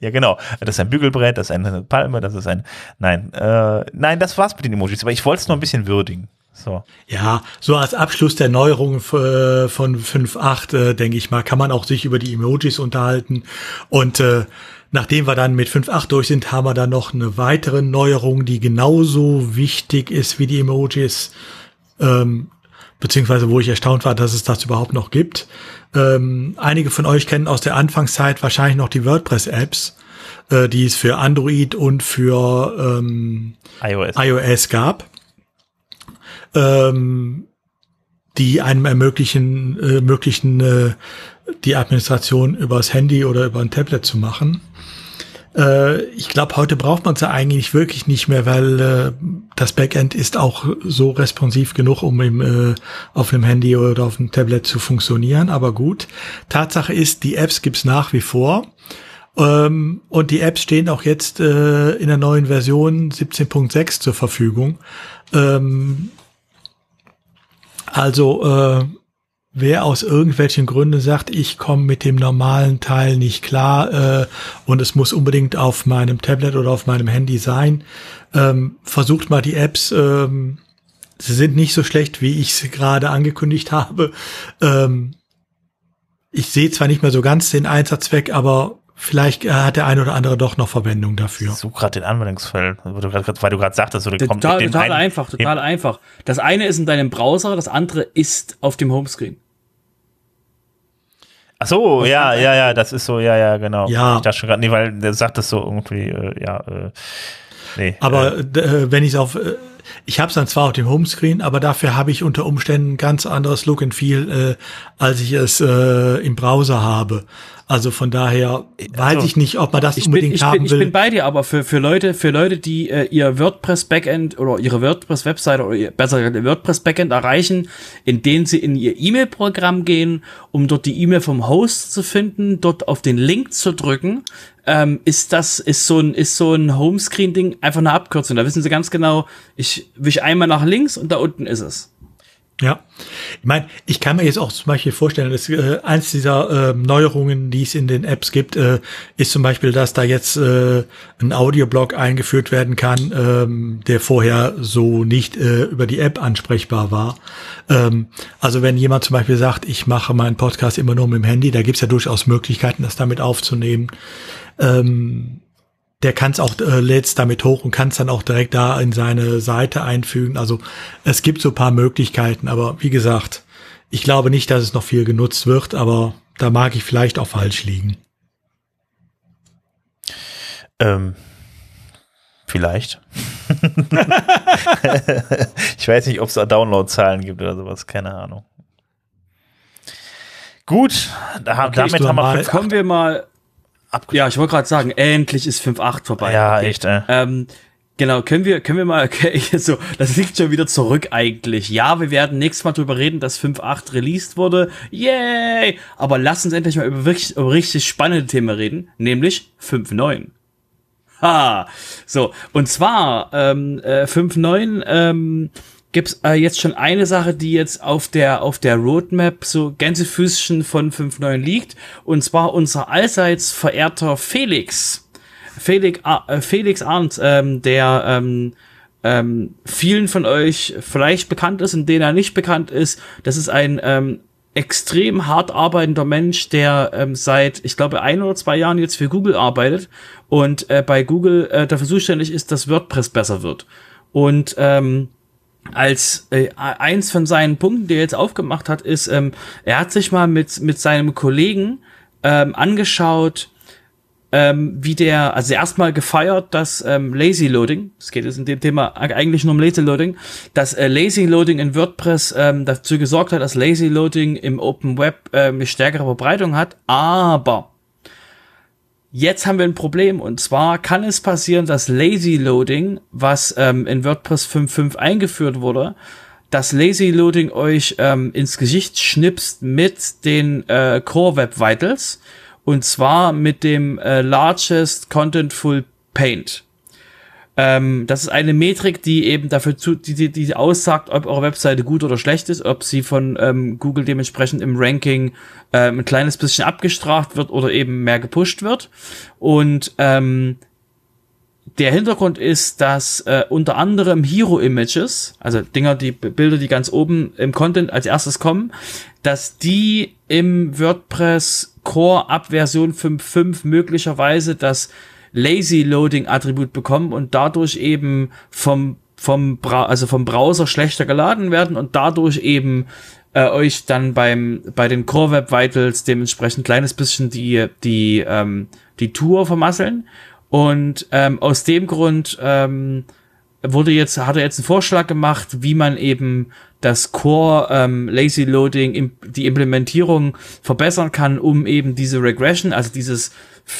ja, genau. Das ist ein Bügelbrett, das ist eine Palme, das ist ein. Nein, äh, nein, das war's mit den Emojis, aber ich wollte es nur ein bisschen würdigen. So. Ja, so als Abschluss der Neuerungen äh, von 5.8, äh, denke ich mal, kann man auch sich über die Emojis unterhalten. Und äh, nachdem wir dann mit 5.8 durch sind, haben wir dann noch eine weitere Neuerung, die genauso wichtig ist wie die Emojis. Ähm, beziehungsweise wo ich erstaunt war, dass es das überhaupt noch gibt. Ähm, einige von euch kennen aus der Anfangszeit wahrscheinlich noch die WordPress-Apps, äh, die es für Android und für ähm, iOS. iOS gab ähm, die einem ermöglichen, äh, ermöglichen äh, die Administration übers Handy oder über ein Tablet zu machen. Äh, ich glaube, heute braucht man sie eigentlich wirklich nicht mehr, weil äh, das Backend ist auch so responsiv genug, um im, äh, auf einem Handy oder auf einem Tablet zu funktionieren. Aber gut, Tatsache ist, die Apps gibt's nach wie vor. Ähm, und die Apps stehen auch jetzt äh, in der neuen Version 17.6 zur Verfügung. Ähm, also äh, wer aus irgendwelchen Gründen sagt, ich komme mit dem normalen Teil nicht klar äh, und es muss unbedingt auf meinem Tablet oder auf meinem Handy sein, ähm, versucht mal die Apps. Ähm, sie sind nicht so schlecht, wie ich es gerade angekündigt habe. Ähm, ich sehe zwar nicht mehr so ganz den Einsatzzweck, aber vielleicht äh, hat der eine oder andere doch noch Verwendung dafür. Ich suche gerade den Anwendungsfall, weil du gerade sagtest, oder kommt total, total einfach, total einfach. Das eine ist in deinem Browser, das andere ist auf dem Homescreen. Ach so, ja, ja, ja, das ist so, ja, ja, genau. Ja. Ich dachte schon gerade, nee, weil der sagt das so irgendwie, äh, ja, äh, nee. Aber äh, äh wenn ich es auf, äh, ich habe es dann zwar auf dem Homescreen, aber dafür habe ich unter Umständen ganz anderes Look and Feel, äh, als ich es äh, im Browser habe. Also von daher weiß also, ich nicht, ob man das unbedingt bin, ich haben bin, will. Ich bin bei dir, aber für, für Leute, für Leute, die äh, ihr WordPress Backend oder ihre WordPress Webseite oder ihr, besser gesagt WordPress Backend erreichen, indem sie in ihr E-Mail-Programm gehen, um dort die E-Mail vom Host zu finden, dort auf den Link zu drücken, ähm, ist das, ist so ein, ist so ein Homescreen-Ding einfach eine Abkürzung. Da wissen sie ganz genau, ich wische einmal nach links und da unten ist es. Ja, ich meine, ich kann mir jetzt auch zum Beispiel vorstellen, dass äh, eins dieser äh, Neuerungen, die es in den Apps gibt, äh, ist zum Beispiel, dass da jetzt äh, ein Audioblock eingeführt werden kann, ähm, der vorher so nicht äh, über die App ansprechbar war. Ähm, also wenn jemand zum Beispiel sagt, ich mache meinen Podcast immer nur mit dem Handy, da gibt's ja durchaus Möglichkeiten, das damit aufzunehmen. Ähm, der kann es auch, äh, lädt damit hoch und kann es dann auch direkt da in seine Seite einfügen. Also es gibt so paar Möglichkeiten, aber wie gesagt, ich glaube nicht, dass es noch viel genutzt wird, aber da mag ich vielleicht auch falsch liegen. Ähm, vielleicht. ich weiß nicht, ob es da Downloadzahlen gibt oder sowas, keine Ahnung. Gut, da, okay, damit haben wir. Kommen wir mal ja, ich wollte gerade sagen, endlich ist 5.8 vorbei. Ja, okay. echt, ey. Ähm, genau, können wir, können wir mal, okay, so, das liegt schon wieder zurück eigentlich. Ja, wir werden nächstes Mal drüber reden, dass 5.8 released wurde. Yay! Aber lass uns endlich mal über wirklich, über richtig spannende Themen reden, nämlich 5.9. Ha! So, und zwar, ähm, äh, 5.9, ähm, gibt's äh, jetzt schon eine Sache, die jetzt auf der auf der Roadmap so Gänsefüßchen von 5.9 liegt und zwar unser allseits verehrter Felix. Felix, äh, Felix Arndt, ähm, der ähm, ähm, vielen von euch vielleicht bekannt ist und denen er nicht bekannt ist. Das ist ein ähm, extrem hart arbeitender Mensch, der ähm, seit, ich glaube, ein oder zwei Jahren jetzt für Google arbeitet und äh, bei Google äh, dafür zuständig ist, dass WordPress besser wird. Und ähm, als äh, eins von seinen Punkten, die er jetzt aufgemacht hat, ist, ähm, er hat sich mal mit, mit seinem Kollegen ähm, angeschaut, ähm, wie der, also erstmal gefeiert, dass ähm, Lazy Loading, es geht jetzt in dem Thema eigentlich nur um Lazy Loading, dass äh, Lazy Loading in WordPress ähm, dazu gesorgt hat, dass Lazy Loading im Open Web äh, eine stärkere Verbreitung hat, aber Jetzt haben wir ein Problem und zwar kann es passieren, dass Lazy Loading, was ähm, in WordPress 5.5 eingeführt wurde, dass Lazy Loading euch ähm, ins Gesicht schnipst mit den äh, Core Web Vitals und zwar mit dem äh, Largest Contentful Paint. Ähm, das ist eine Metrik, die eben dafür zu, die, die, die aussagt, ob eure Webseite gut oder schlecht ist, ob sie von ähm, Google dementsprechend im Ranking ähm, ein kleines bisschen abgestraft wird oder eben mehr gepusht wird. Und ähm, der Hintergrund ist, dass äh, unter anderem Hero Images, also Dinger, die Bilder, die ganz oben im Content als erstes kommen, dass die im WordPress Core ab Version 5.5 möglicherweise das Lazy Loading Attribut bekommen und dadurch eben vom vom Bra also vom Browser schlechter geladen werden und dadurch eben äh, euch dann beim bei den Core Web Vitals dementsprechend kleines bisschen die die ähm, die Tour vermasseln. Und ähm, aus dem Grund ähm, wurde jetzt hat er jetzt einen Vorschlag gemacht, wie man eben das Core ähm, Lazy Loading im, die Implementierung verbessern kann, um eben diese Regression, also dieses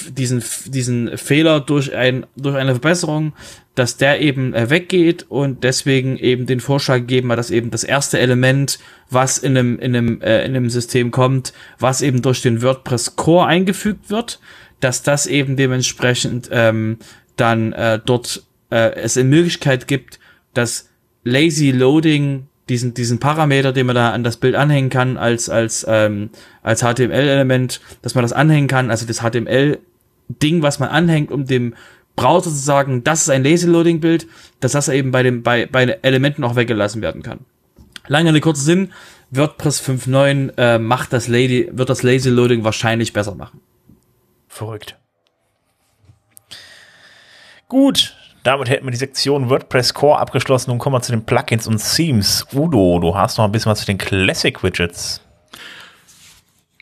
diesen, diesen Fehler durch ein, durch eine Verbesserung, dass der eben äh, weggeht und deswegen eben den Vorschlag gegeben hat, dass eben das erste Element, was in einem, in einem, äh, in einem System kommt, was eben durch den WordPress Core eingefügt wird, dass das eben dementsprechend ähm, dann äh, dort äh, es in Möglichkeit gibt, dass Lazy Loading diesen, diesen Parameter, den man da an das Bild anhängen kann, als, als, ähm, als HTML-Element, dass man das anhängen kann, also das HTML-Ding, was man anhängt, um dem Browser zu sagen, das ist ein Lazy-Loading-Bild, dass das eben bei dem, bei, bei Elementen auch weggelassen werden kann. Lange eine kurze Sinn, WordPress 5.9 äh, macht das Lady, wird das Lazy-Loading wahrscheinlich besser machen. Verrückt. Gut, damit hätten wir die Sektion WordPress Core abgeschlossen und kommen wir zu den Plugins und Themes. Udo, du hast noch ein bisschen was zu den Classic Widgets.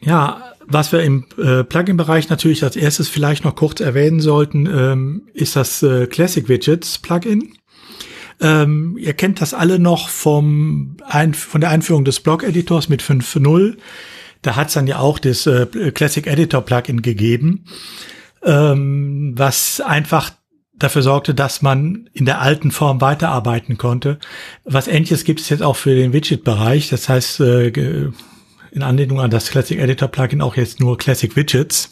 Ja, was wir im äh, Plugin-Bereich natürlich als erstes vielleicht noch kurz erwähnen sollten, ähm, ist das äh, Classic Widgets Plugin. Ähm, ihr kennt das alle noch vom ein von der Einführung des Blog-Editors mit 5.0. Da hat es dann ja auch das äh, Classic Editor Plugin gegeben, ähm, was einfach dafür sorgte, dass man in der alten Form weiterarbeiten konnte. Was ähnliches gibt es jetzt auch für den Widget-Bereich. Das heißt, äh, in Anlehnung an das Classic Editor Plugin auch jetzt nur Classic Widgets.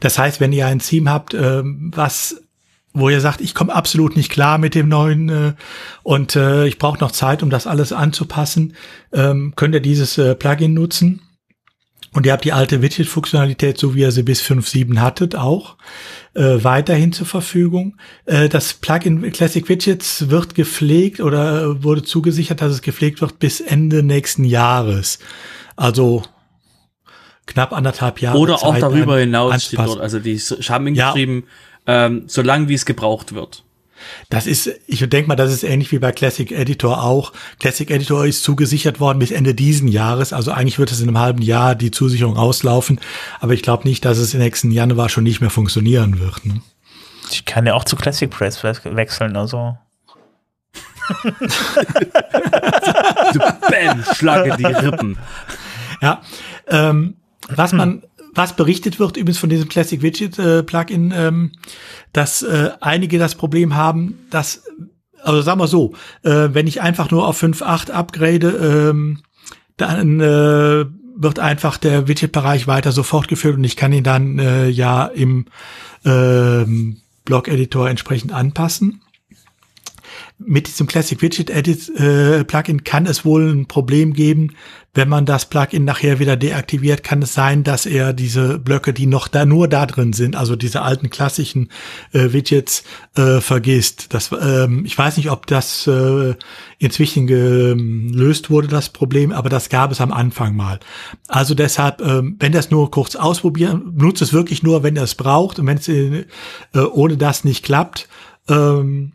Das heißt, wenn ihr ein Theme habt, ähm, was wo ihr sagt, ich komme absolut nicht klar mit dem neuen äh, und äh, ich brauche noch Zeit, um das alles anzupassen, ähm, könnt ihr dieses Plugin nutzen. Und ihr habt die alte Widget-Funktionalität, so wie ihr sie bis 5.7 hattet, auch äh, weiterhin zur Verfügung. Äh, das Plugin Classic Widgets wird gepflegt oder wurde zugesichert, dass es gepflegt wird bis Ende nächsten Jahres. Also knapp anderthalb Jahre. Oder Zeit auch darüber hinaus steht dort. Also die haben ja. geschrieben, ähm, solange wie es gebraucht wird. Das ist, ich denke mal, das ist ähnlich wie bei Classic Editor auch. Classic Editor ist zugesichert worden bis Ende diesen Jahres. Also eigentlich wird es in einem halben Jahr die Zusicherung auslaufen. Aber ich glaube nicht, dass es im nächsten Januar schon nicht mehr funktionieren wird. Ne? Ich kann ja auch zu Classic Press wechseln, also. du Bam, schlage die Rippen. Ja, ähm, was man was berichtet wird übrigens von diesem Classic Widget äh, Plugin, ähm, dass äh, einige das Problem haben, dass, also sagen wir so, äh, wenn ich einfach nur auf 5.8 upgrade, ähm, dann äh, wird einfach der Widget-Bereich weiter so fortgeführt und ich kann ihn dann äh, ja im äh, Blog-Editor entsprechend anpassen. Mit diesem Classic Widget Edit äh, Plugin kann es wohl ein Problem geben, wenn man das Plugin nachher wieder deaktiviert, kann es sein, dass er diese Blöcke, die noch da nur da drin sind, also diese alten klassischen äh, Widgets äh, vergisst. Das, ähm, ich weiß nicht, ob das äh, inzwischen gelöst wurde, das Problem, aber das gab es am Anfang mal. Also deshalb, ähm, wenn das nur kurz ausprobieren, nutzt es wirklich nur, wenn ihr es braucht und wenn es äh, ohne das nicht klappt. Ähm,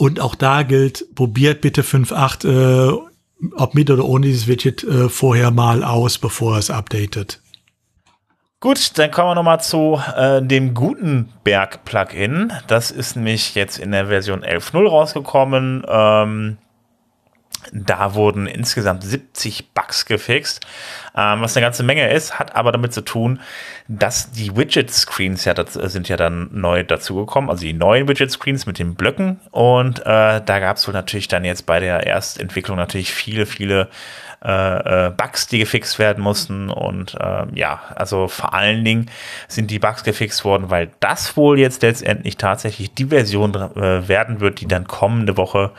Und auch da gilt, probiert bitte 5.8, äh, ob mit oder ohne dieses Widget, äh, vorher mal aus, bevor es updatet. Gut, dann kommen wir nochmal zu äh, dem Gutenberg-Plugin. Das ist nämlich jetzt in der Version 11.0 rausgekommen. Ähm, da wurden insgesamt 70 Bugs gefixt, ähm, was eine ganze Menge ist, hat aber damit zu tun, dass die Widget-Screens ja das, sind ja dann neu dazugekommen, also die neuen Widget-Screens mit den Blöcken und äh, da gab es wohl natürlich dann jetzt bei der Erstentwicklung natürlich viele, viele äh, äh, Bugs, die gefixt werden mussten. Und äh, ja, also vor allen Dingen sind die Bugs gefixt worden, weil das wohl jetzt letztendlich tatsächlich die Version äh, werden wird, die dann kommende Woche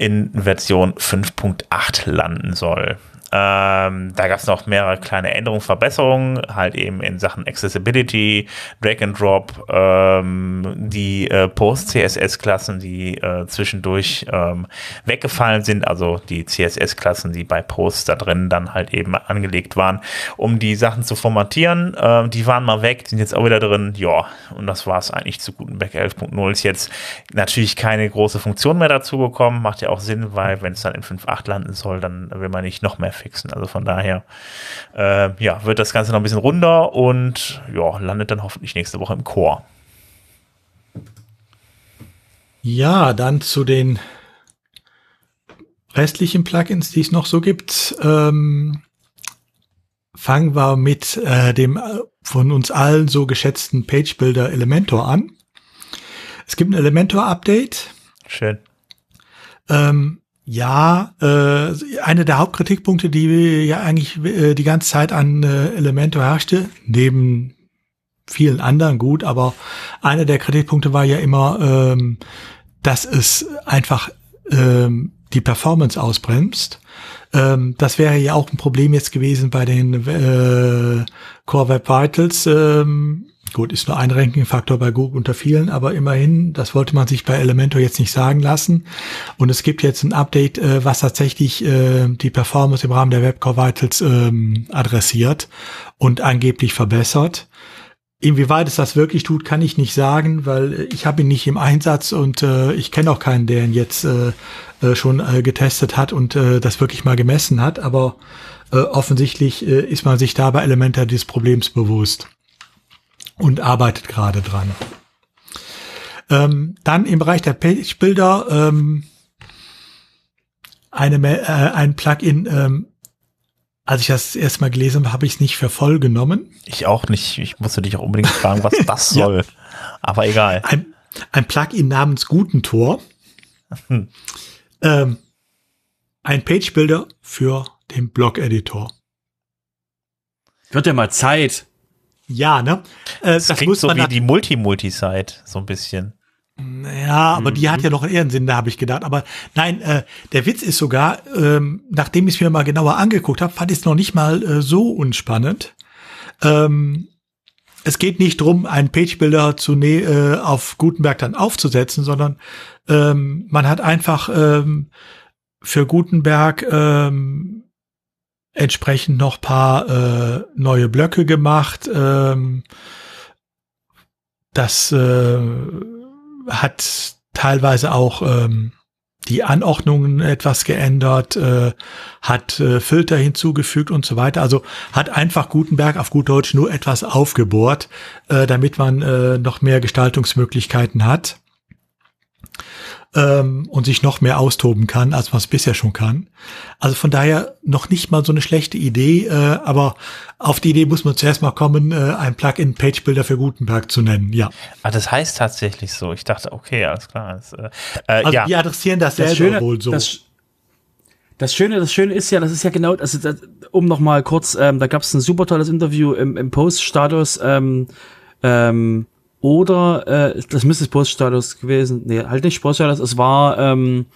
in Version 5.8 landen soll. Ähm, da gab es noch mehrere kleine Änderungen, Verbesserungen, halt eben in Sachen Accessibility, Drag and Drop, ähm, die äh, Post-CSS-Klassen, die äh, zwischendurch ähm, weggefallen sind, also die CSS-Klassen, die bei Posts da drin dann halt eben angelegt waren, um die Sachen zu formatieren. Ähm, die waren mal weg, sind jetzt auch wieder drin. Ja, und das war es eigentlich zu Gutenberg 11.0. Ist jetzt natürlich keine große Funktion mehr dazu gekommen, macht ja auch Sinn, weil wenn es dann in 5.8 landen soll, dann will man nicht noch mehr fixen. Also von daher, äh, ja, wird das Ganze noch ein bisschen runder und ja, landet dann hoffentlich nächste Woche im Chor. Ja, dann zu den restlichen Plugins, die es noch so gibt. Ähm, fangen wir mit äh, dem äh, von uns allen so geschätzten Page Builder Elementor an. Es gibt ein Elementor-Update. Schön. Ähm, ja, äh, eine der Hauptkritikpunkte, die ja eigentlich äh, die ganze Zeit an äh, Elementor herrschte, neben vielen anderen gut, aber einer der Kritikpunkte war ja immer, ähm, dass es einfach ähm, die Performance ausbremst. Ähm, das wäre ja auch ein Problem jetzt gewesen bei den äh, Core Web Vitals. Ähm, Gut, ist nur ein Ranking-Faktor bei Google unter vielen, aber immerhin, das wollte man sich bei Elementor jetzt nicht sagen lassen. Und es gibt jetzt ein Update, äh, was tatsächlich äh, die Performance im Rahmen der Webcore Vitals ähm, adressiert und angeblich verbessert. Inwieweit es das wirklich tut, kann ich nicht sagen, weil ich habe ihn nicht im Einsatz und äh, ich kenne auch keinen, der ihn jetzt äh, äh, schon äh, getestet hat und äh, das wirklich mal gemessen hat. Aber äh, offensichtlich äh, ist man sich da bei Elementor des Problems bewusst und arbeitet gerade dran. Ähm, dann im Bereich der Page Builder ähm, eine, äh, ein Plugin. Ähm, als ich das erstmal gelesen habe, habe ich es nicht für voll genommen. Ich auch nicht. Ich musste dich auch unbedingt fragen, was das soll. ja. Aber egal. Ein, ein Plugin namens Gutentor. Hm. Ähm, ein Page Builder für den Blog-Editor. Wird ja mal Zeit. Ja, ne? Äh, das, das klingt so wie die Multi-Multi-Site, so ein bisschen. Ja, aber mhm. die hat ja noch eher einen Sinn, da habe ich gedacht. Aber nein, äh, der Witz ist sogar, ähm, nachdem ich es mir mal genauer angeguckt habe, fand ich es noch nicht mal äh, so unspannend. Ähm, es geht nicht drum, einen Page-Builder zu ne äh, auf Gutenberg dann aufzusetzen, sondern ähm, man hat einfach ähm, für Gutenberg ähm, entsprechend noch paar äh, neue Blöcke gemacht. Ähm, das äh, hat teilweise auch ähm, die Anordnungen etwas geändert, äh, hat äh, Filter hinzugefügt und so weiter. Also hat einfach Gutenberg auf gut Deutsch nur etwas aufgebohrt, äh, damit man äh, noch mehr Gestaltungsmöglichkeiten hat ähm, und sich noch mehr austoben kann, als man es bisher schon kann. Also von daher noch nicht mal so eine schlechte Idee, äh, aber auf die Idee muss man zuerst mal kommen, äh, ein Plugin Page Builder für Gutenberg zu nennen, ja. Ah, das heißt tatsächlich so. Ich dachte, okay, alles klar. Das, äh, äh also ja. die adressieren das, das selber Schöne, wohl so. Das, das Schöne, das Schöne ist ja, das ist ja genau, also das, um noch mal kurz, ähm, da gab es ein super tolles Interview im, im Post-Status ähm, ähm, oder äh, das müsste Poststatus gewesen. Nee, halt nicht Poststatus, es war ähm,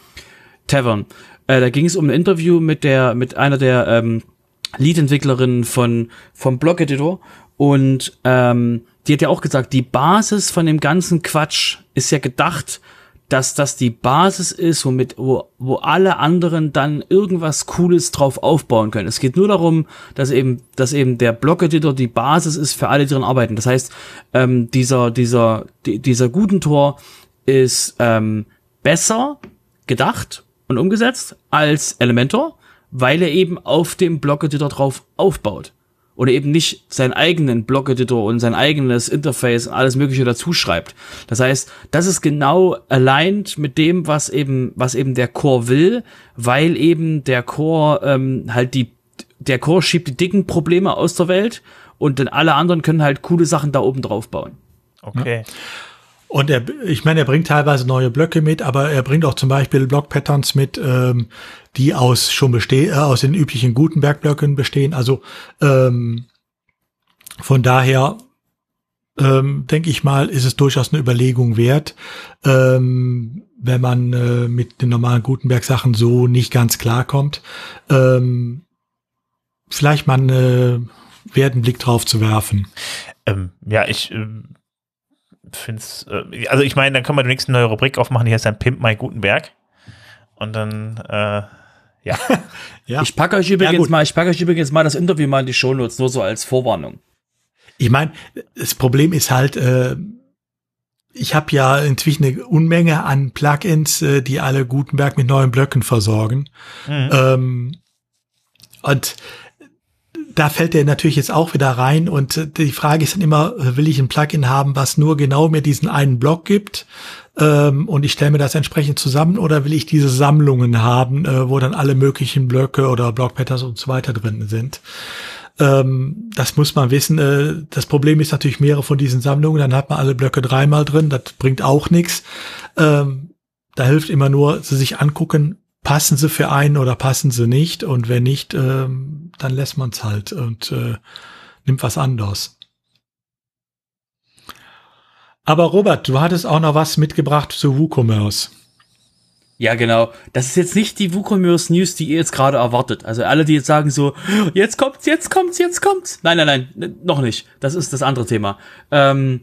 Tavern. Äh, da ging es um ein Interview mit der, mit einer der ähm, Lead-Entwicklerinnen von vom Blog-Editor und ähm, die hat ja auch gesagt, die Basis von dem ganzen Quatsch ist ja gedacht, dass das die Basis ist, womit, wo, wo alle anderen dann irgendwas Cooles drauf aufbauen können. Es geht nur darum, dass eben, dass eben der Blog-Editor die Basis ist für alle, die drin arbeiten. Das heißt, ähm, dieser, dieser, die, dieser guten Tor ist ähm, besser gedacht und umgesetzt als Elementor, weil er eben auf dem Block-Editor drauf aufbaut. Oder eben nicht seinen eigenen Block-Editor und sein eigenes Interface und alles mögliche dazu schreibt. Das heißt, das ist genau aligned mit dem, was eben, was eben der Core will, weil eben der Core ähm, halt die, der Core schiebt die dicken Probleme aus der Welt und dann alle anderen können halt coole Sachen da oben drauf bauen. Okay. Ja. Und er, ich meine, er bringt teilweise neue Blöcke mit, aber er bringt auch zum Beispiel Block-Patterns mit, ähm, die aus schon bestehen, äh, aus den üblichen Gutenberg-Blöcken bestehen. Also ähm, von daher ähm, denke ich mal, ist es durchaus eine Überlegung wert, ähm, wenn man äh, mit den normalen Gutenberg-Sachen so nicht ganz klarkommt, ähm, vielleicht mal äh, einen Blick drauf zu werfen. Ähm, ja, ich äh, finde es, äh, also ich meine, dann können wir die nächste neue Rubrik aufmachen, die heißt dann Pimp My Gutenberg. Und dann, äh, ja. ja. Ich packe euch übrigens ja, mal, ich packe euch übrigens mal das Interview mal in die Shownotes, nur so als Vorwarnung. Ich meine, das Problem ist halt, äh, ich habe ja inzwischen eine Unmenge an Plugins, äh, die alle Gutenberg mit neuen Blöcken versorgen. Mhm. Ähm, und da fällt der natürlich jetzt auch wieder rein und äh, die Frage ist dann immer, äh, will ich ein Plugin haben, was nur genau mir diesen einen Block gibt ähm, und ich stelle mir das entsprechend zusammen oder will ich diese Sammlungen haben, äh, wo dann alle möglichen Blöcke oder Blockpatterns und so weiter drin sind. Ähm, das muss man wissen. Äh, das Problem ist natürlich mehrere von diesen Sammlungen, dann hat man alle Blöcke dreimal drin, das bringt auch nichts. Ähm, da hilft immer nur, sie sich angucken, passen sie für einen oder passen sie nicht und wenn nicht, ähm, dann lässt man es halt und äh, nimmt was anderes. Aber Robert, du hattest auch noch was mitgebracht zu WooCommerce. Ja, genau. Das ist jetzt nicht die WooCommerce News, die ihr jetzt gerade erwartet. Also alle, die jetzt sagen so, jetzt kommt's, jetzt kommt's, jetzt kommt's. Nein, nein, nein, noch nicht. Das ist das andere Thema. Ähm,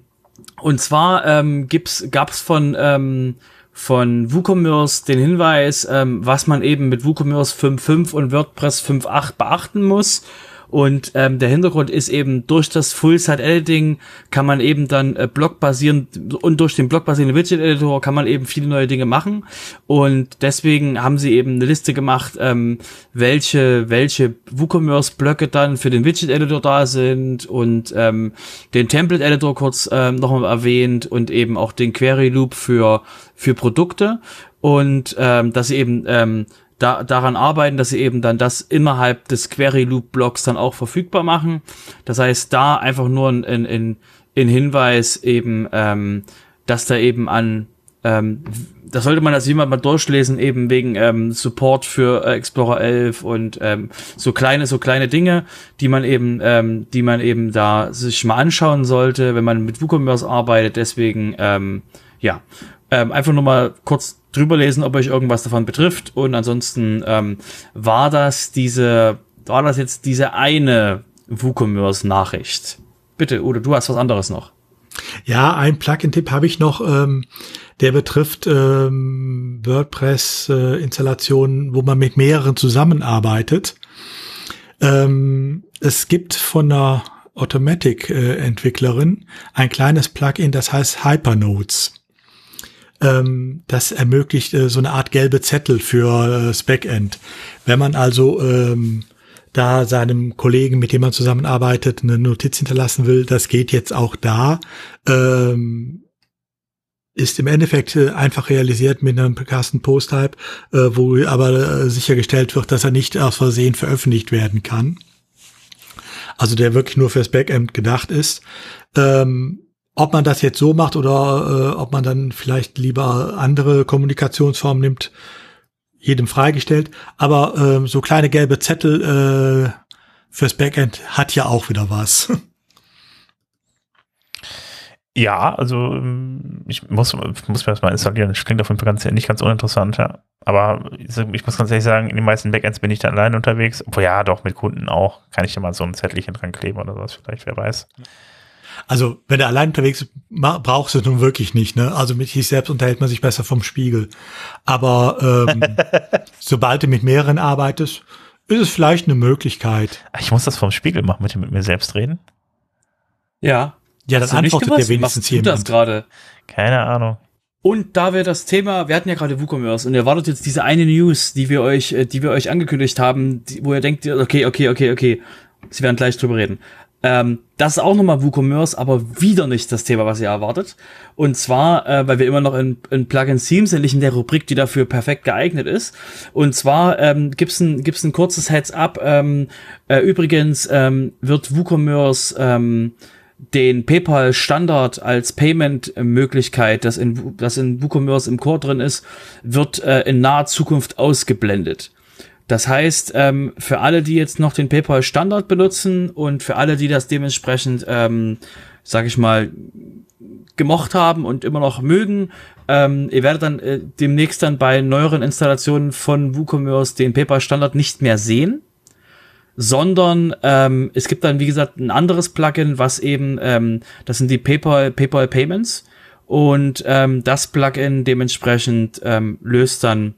und zwar ähm, gibt's, gab's von ähm, von WooCommerce den Hinweis, ähm, was man eben mit WooCommerce 5.5 und WordPress 5.8 beachten muss. Und ähm, der Hintergrund ist eben, durch das Full-Site-Editing kann man eben dann äh, blockbasierend und durch den blockbasierenden Widget-Editor kann man eben viele neue Dinge machen. Und deswegen haben sie eben eine Liste gemacht, ähm, welche, welche WooCommerce-Blöcke dann für den Widget-Editor da sind und ähm, den Template-Editor kurz ähm, nochmal erwähnt und eben auch den Query-Loop für, für Produkte. Und ähm, dass sie eben ähm, da, daran arbeiten, dass sie eben dann das innerhalb des Query Loop Blocks dann auch verfügbar machen. Das heißt, da einfach nur ein, ein, ein Hinweis eben, ähm, dass da eben an ähm, das sollte man als jemand mal durchlesen, eben wegen ähm, Support für äh, Explorer 11 und ähm, so kleine, so kleine Dinge, die man eben, ähm, die man eben da sich mal anschauen sollte, wenn man mit WooCommerce arbeitet. Deswegen, ähm, ja, ähm, einfach nur mal kurz drüber lesen, ob euch irgendwas davon betrifft. Und ansonsten ähm, war das diese, war das jetzt diese eine WooCommerce-Nachricht? Bitte, oder du hast was anderes noch. Ja, ein Plugin-Tipp habe ich noch, ähm, der betrifft ähm, WordPress-Installationen, äh, wo man mit mehreren zusammenarbeitet. Ähm, es gibt von einer Automatic-Entwicklerin ein kleines Plugin, das heißt Hypernodes ähm, das ermöglicht äh, so eine Art gelbe Zettel für äh, das Backend. Wenn man also ähm, da seinem Kollegen, mit dem man zusammenarbeitet, eine Notiz hinterlassen will, das geht jetzt auch da. Ähm, ist im Endeffekt äh, einfach realisiert mit einem Custom Post Type, äh, wo aber äh, sichergestellt wird, dass er nicht aus Versehen veröffentlicht werden kann. Also der wirklich nur fürs Backend gedacht ist. Ähm, ob man das jetzt so macht oder äh, ob man dann vielleicht lieber andere Kommunikationsformen nimmt, jedem freigestellt. Aber äh, so kleine gelbe Zettel äh, fürs Backend hat ja auch wieder was. Ja, also ähm, ich muss, muss mir das mal installieren. Das klingt auf jeden Fall ganz, nicht ganz uninteressant, ja. Aber ich muss ganz ehrlich sagen, in den meisten Backends bin ich da allein unterwegs. Obwohl ja, doch, mit Kunden auch. Kann ich da mal so ein Zettelchen dran kleben oder sowas vielleicht, wer weiß. Also, wenn er allein unterwegs ist, brauchst du es nun wirklich nicht, ne? Also mit sich selbst unterhält man sich besser vom Spiegel. Aber ähm, sobald du mit mehreren arbeitest, ist es vielleicht eine Möglichkeit. Ich muss das vom Spiegel machen, mit, mit mir selbst reden. Ja. Ja, dann antwortet dir wenigstens jemand. das gerade? Keine Ahnung. Und da wir das Thema, wir hatten ja gerade WooCommerce und ihr wartet jetzt diese eine News, die wir euch, äh, die wir euch angekündigt haben, die, wo ihr denkt, okay, okay, okay, okay, sie werden gleich drüber reden. Ähm, das ist auch nochmal WooCommerce, aber wieder nicht das Thema, was ihr erwartet. Und zwar, äh, weil wir immer noch in, in Plugin-Themes sind, nicht in der Rubrik, die dafür perfekt geeignet ist. Und zwar ähm, gibt's ein, gibt's ein kurzes Heads-up. Ähm, äh, übrigens ähm, wird WooCommerce ähm, den PayPal Standard als Payment Möglichkeit, das in das in WooCommerce im Core drin ist, wird äh, in naher Zukunft ausgeblendet. Das heißt, ähm, für alle, die jetzt noch den PayPal Standard benutzen und für alle, die das dementsprechend, ähm, sag ich mal, gemocht haben und immer noch mögen, ähm, ihr werdet dann äh, demnächst dann bei neueren Installationen von WooCommerce den PayPal Standard nicht mehr sehen sondern ähm, es gibt dann, wie gesagt, ein anderes Plugin, was eben, ähm, das sind die PayPal, PayPal Payments und ähm, das Plugin dementsprechend ähm, löst dann,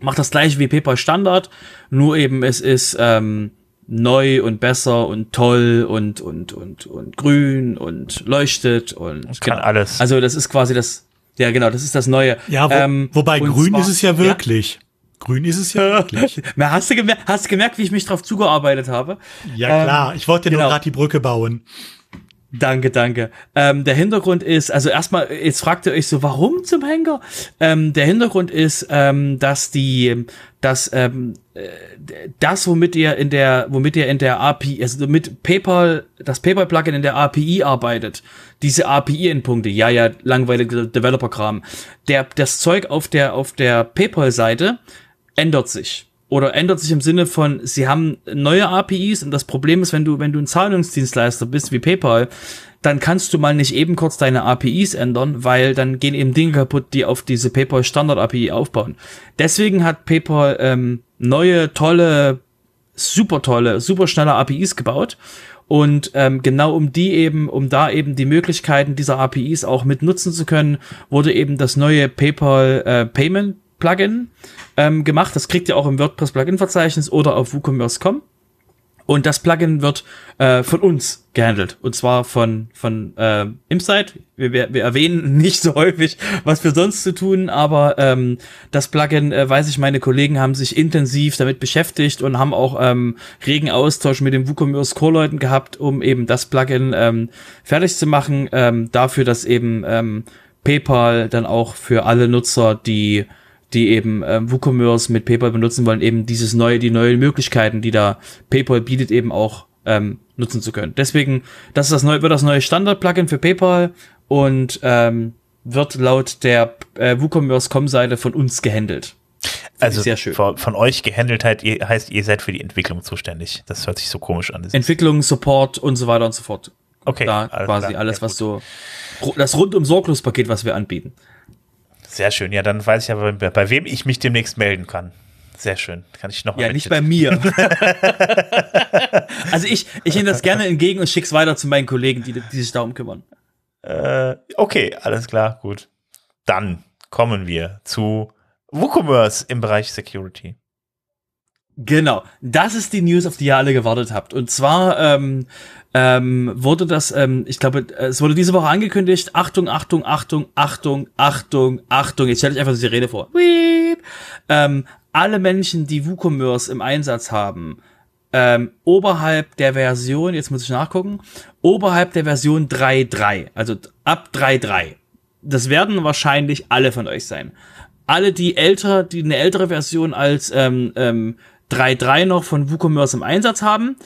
macht das gleiche wie PayPal Standard, nur eben es ist ähm, neu und besser und toll und und und und grün und leuchtet und das kann genau. alles. Also das ist quasi das, ja genau, das ist das Neue. Ja, wo, ähm, wobei grün zwar, ist es ja wirklich. Ja? Grün ist es ja wirklich. hast, du gemerkt, hast du gemerkt, wie ich mich drauf zugearbeitet habe? Ja, klar. Ähm, ich wollte genau. nur gerade die Brücke bauen. Danke, danke. Ähm, der Hintergrund ist, also erstmal, jetzt fragt ihr euch so, warum zum Henker? Ähm, der Hintergrund ist, ähm, dass die, dass ähm, äh, das, womit ihr in der, womit ihr in der API, also mit PayPal, das PayPal-Plugin in der API arbeitet, diese API-Endpunkte, ja, ja, langweilige Developer-Kram, der, das Zeug auf der, auf der PayPal-Seite ändert sich. Oder ändert sich im Sinne von, sie haben neue APIs und das Problem ist, wenn du, wenn du ein Zahlungsdienstleister bist wie PayPal, dann kannst du mal nicht eben kurz deine APIs ändern, weil dann gehen eben Dinge kaputt, die auf diese PayPal Standard API aufbauen. Deswegen hat PayPal ähm, neue, tolle, super tolle, super schnelle APIs gebaut. Und ähm, genau um die eben, um da eben die Möglichkeiten dieser APIs auch mit nutzen zu können, wurde eben das neue PayPal äh, Payment Plugin ähm, gemacht. Das kriegt ihr auch im WordPress Plugin-Verzeichnis oder auf WooCommerce.com. Und das Plugin wird äh, von uns gehandelt. Und zwar von, von äh, Insight. Wir, wir, wir erwähnen nicht so häufig, was wir sonst zu tun, aber ähm, das Plugin, äh, weiß ich, meine Kollegen haben sich intensiv damit beschäftigt und haben auch ähm, regen Austausch mit den WooCommerce Core-Leuten gehabt, um eben das Plugin ähm, fertig zu machen. Ähm, dafür, dass eben ähm, PayPal dann auch für alle Nutzer, die die eben äh, WooCommerce mit PayPal benutzen wollen, eben dieses neue, die neuen Möglichkeiten, die da PayPal bietet, eben auch ähm, nutzen zu können. Deswegen, das ist das neue, wird das neue Standard-Plugin für PayPal und ähm, wird laut der äh, WooCommerce.com-Seite von uns gehandelt. Also sehr schön. Von, von, euch gehandelt halt, ihr, heißt, ihr seid für die Entwicklung zuständig. Das hört sich so komisch an. Entwicklung, Support und so weiter und so fort. Okay. Da alles quasi klar. alles, was so das rundum sorglos Paket, was wir anbieten. Sehr schön. Ja, dann weiß ich aber, bei, bei wem ich mich demnächst melden kann. Sehr schön. Kann ich noch mal Ja, nicht bei mir. also ich, ich nehme das gerne entgegen und schick's weiter zu meinen Kollegen, die, die sich darum kümmern. Äh, okay, alles klar, gut. Dann kommen wir zu WooCommerce im Bereich Security. Genau, das ist die News, auf die ihr alle gewartet habt. Und zwar ähm, ähm, wurde das, ähm, ich glaube, es wurde diese Woche angekündigt. Achtung, Achtung, Achtung, Achtung, Achtung, Achtung. Jetzt stelle ich einfach diese Rede vor. Ähm, alle Menschen, die WooCommerce im Einsatz haben, ähm, oberhalb der Version, jetzt muss ich nachgucken, oberhalb der Version 3.3, also ab 3.3. Das werden wahrscheinlich alle von euch sein. Alle, die älter, die eine ältere Version als ähm, ähm, 3.3 noch von WooCommerce im Einsatz haben.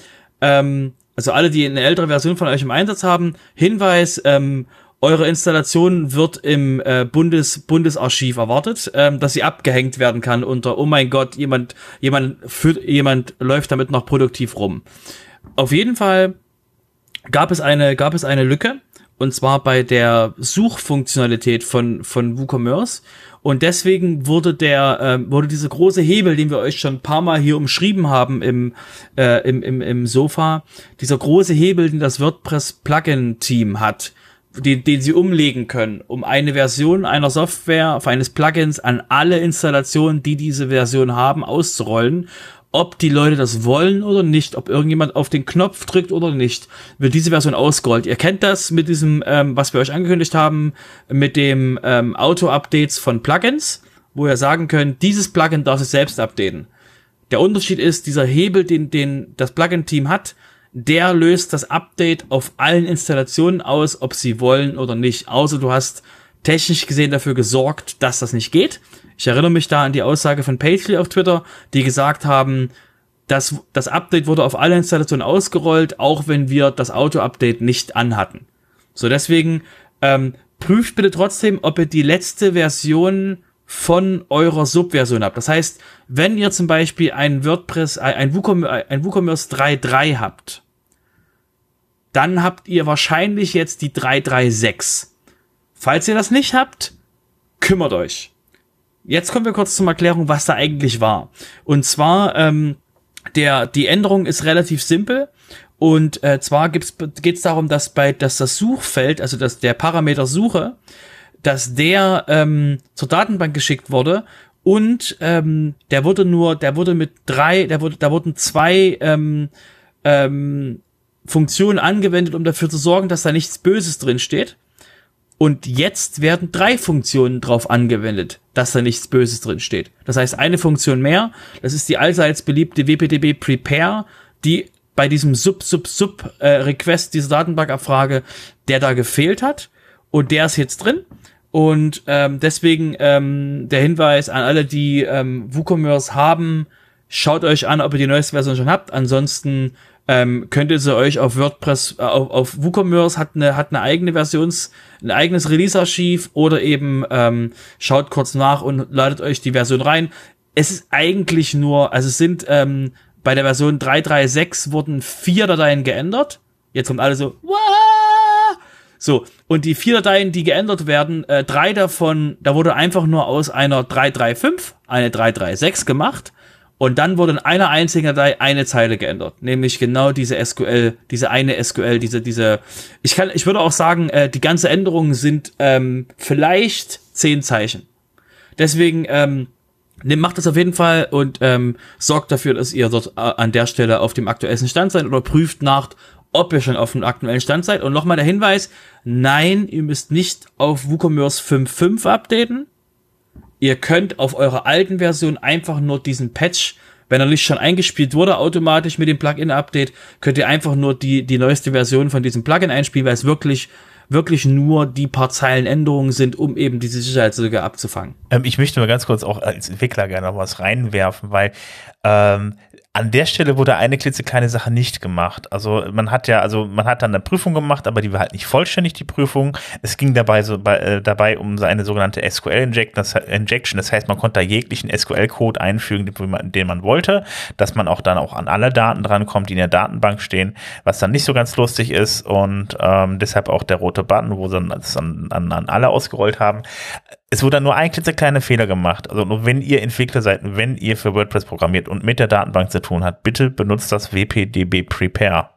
Ähm, also alle, die eine ältere Version von euch im Einsatz haben. Hinweis, ähm, eure Installation wird im äh, Bundes Bundesarchiv erwartet, ähm, dass sie abgehängt werden kann unter oh mein Gott, jemand jemand führt, jemand läuft damit noch produktiv rum. Auf jeden Fall gab es eine gab es eine Lücke und zwar bei der Suchfunktionalität von von WooCommerce und deswegen wurde der, äh, wurde diese große Hebel, den wir euch schon ein paar Mal hier umschrieben haben im, äh, im, im, im Sofa, dieser große Hebel, den das WordPress Plugin Team hat, den, den sie umlegen können, um eine Version einer Software, eines Plugins an alle Installationen, die diese Version haben, auszurollen ob die Leute das wollen oder nicht, ob irgendjemand auf den Knopf drückt oder nicht, wird diese Version ausgerollt. Ihr kennt das mit diesem, ähm, was wir euch angekündigt haben, mit dem ähm, Auto-Updates von Plugins, wo ihr sagen könnt, dieses Plugin darf sich selbst updaten. Der Unterschied ist, dieser Hebel, den, den das Plugin-Team hat, der löst das Update auf allen Installationen aus, ob sie wollen oder nicht. Außer du hast technisch gesehen dafür gesorgt, dass das nicht geht. Ich erinnere mich da an die Aussage von Paisley auf Twitter, die gesagt haben, dass das Update wurde auf alle Installationen ausgerollt, auch wenn wir das Auto-Update nicht anhatten. So, deswegen ähm, prüft bitte trotzdem, ob ihr die letzte Version von eurer Subversion habt. Das heißt, wenn ihr zum Beispiel ein WordPress, ein WooCommerce, ein WooCommerce 3.3 habt, dann habt ihr wahrscheinlich jetzt die 3.3.6. Falls ihr das nicht habt, kümmert euch. Jetzt kommen wir kurz zum Erklärung, was da eigentlich war. Und zwar, ähm, der, die Änderung ist relativ simpel. Und äh, zwar geht es darum, dass bei dass das Suchfeld, also dass der Parameter Suche, dass der ähm, zur Datenbank geschickt wurde und ähm, der wurde nur, der wurde mit drei, der wurde, da wurden zwei ähm, ähm, Funktionen angewendet, um dafür zu sorgen, dass da nichts Böses drin steht. Und jetzt werden drei Funktionen drauf angewendet, dass da nichts Böses drin steht. Das heißt, eine Funktion mehr, das ist die allseits beliebte WPDB Prepare, die bei diesem Sub, Sub, Sub äh, dieser Datenbankabfrage, der da gefehlt hat. Und der ist jetzt drin. Und ähm, deswegen ähm, der Hinweis an alle, die ähm, WooCommerce haben, schaut euch an, ob ihr die neueste Version schon habt. Ansonsten ähm, könnt ihr sie euch auf WordPress, äh, auf, auf WooCommerce hat eine, hat eine eigene Versions, ein eigenes Release-Archiv oder eben ähm, schaut kurz nach und ladet euch die Version rein. Es ist eigentlich nur, also es sind ähm, bei der Version 3.3.6 wurden vier Dateien geändert. Jetzt kommt alle so, Wah! so, und die vier Dateien, die geändert werden, äh, drei davon, da wurde einfach nur aus einer 3.3.5 eine 3.3.6 gemacht und dann wurde in einer einzigen Datei eine Zeile geändert, nämlich genau diese SQL, diese eine SQL, diese, diese. Ich kann, ich würde auch sagen, äh, die ganze Änderung sind ähm, vielleicht zehn Zeichen. Deswegen ähm, macht das auf jeden Fall und ähm, sorgt dafür, dass ihr dort äh, an der Stelle auf dem aktuellsten Stand seid oder prüft nach, ob ihr schon auf dem aktuellen Stand seid. Und nochmal der Hinweis, nein, ihr müsst nicht auf WooCommerce 5.5 updaten Ihr könnt auf eurer alten Version einfach nur diesen Patch, wenn er nicht schon eingespielt wurde, automatisch mit dem Plugin-Update, könnt ihr einfach nur die, die neueste Version von diesem Plugin einspielen, weil es wirklich wirklich nur die paar Zeilen Änderungen sind, um eben diese Sicherheitslücke abzufangen. Ähm, ich möchte mal ganz kurz auch als Entwickler gerne noch was reinwerfen, weil ähm, an der Stelle wurde eine klitzekleine Sache nicht gemacht. Also man hat ja, also man hat dann eine Prüfung gemacht, aber die war halt nicht vollständig, die Prüfung. Es ging dabei so bei, äh, dabei um eine sogenannte SQL-Injection. Das heißt, man konnte da jeglichen SQL-Code einfügen, den man, wollte, dass man auch dann auch an alle Daten drankommt, die in der Datenbank stehen, was dann nicht so ganz lustig ist und ähm, deshalb auch der rote Button, wo sie das an, an, an alle ausgerollt haben es wurde nur ein klitzekleiner Fehler gemacht. Also nur wenn ihr Entwickler seid, wenn ihr für WordPress programmiert und mit der Datenbank zu tun habt, bitte benutzt das WPDB Prepare.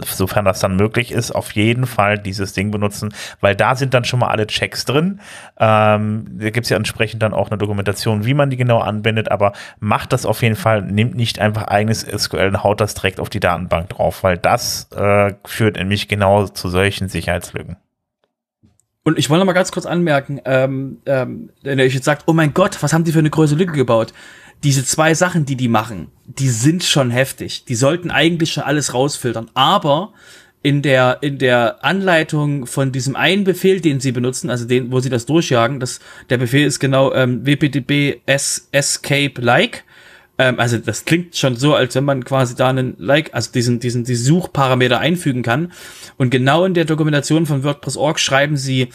Sofern das dann möglich ist, auf jeden Fall dieses Ding benutzen, weil da sind dann schon mal alle Checks drin. Ähm, da gibt es ja entsprechend dann auch eine Dokumentation, wie man die genau anwendet, aber macht das auf jeden Fall, nimmt nicht einfach eigenes SQL und haut das direkt auf die Datenbank drauf, weil das äh, führt nämlich genau zu solchen Sicherheitslücken. Und ich wollte noch mal ganz kurz anmerken, ähm, ähm, wenn ihr euch jetzt sagt, oh mein Gott, was haben die für eine große Lücke gebaut? Diese zwei Sachen, die die machen, die sind schon heftig. Die sollten eigentlich schon alles rausfiltern. Aber in der, in der Anleitung von diesem einen Befehl, den sie benutzen, also den, wo sie das durchjagen, das, der Befehl ist genau ähm, wpdb escape like ähm, also das klingt schon so, als wenn man quasi da einen Like, also diesen, diesen, die Suchparameter einfügen kann. Und genau in der Dokumentation von WordPress.org schreiben sie,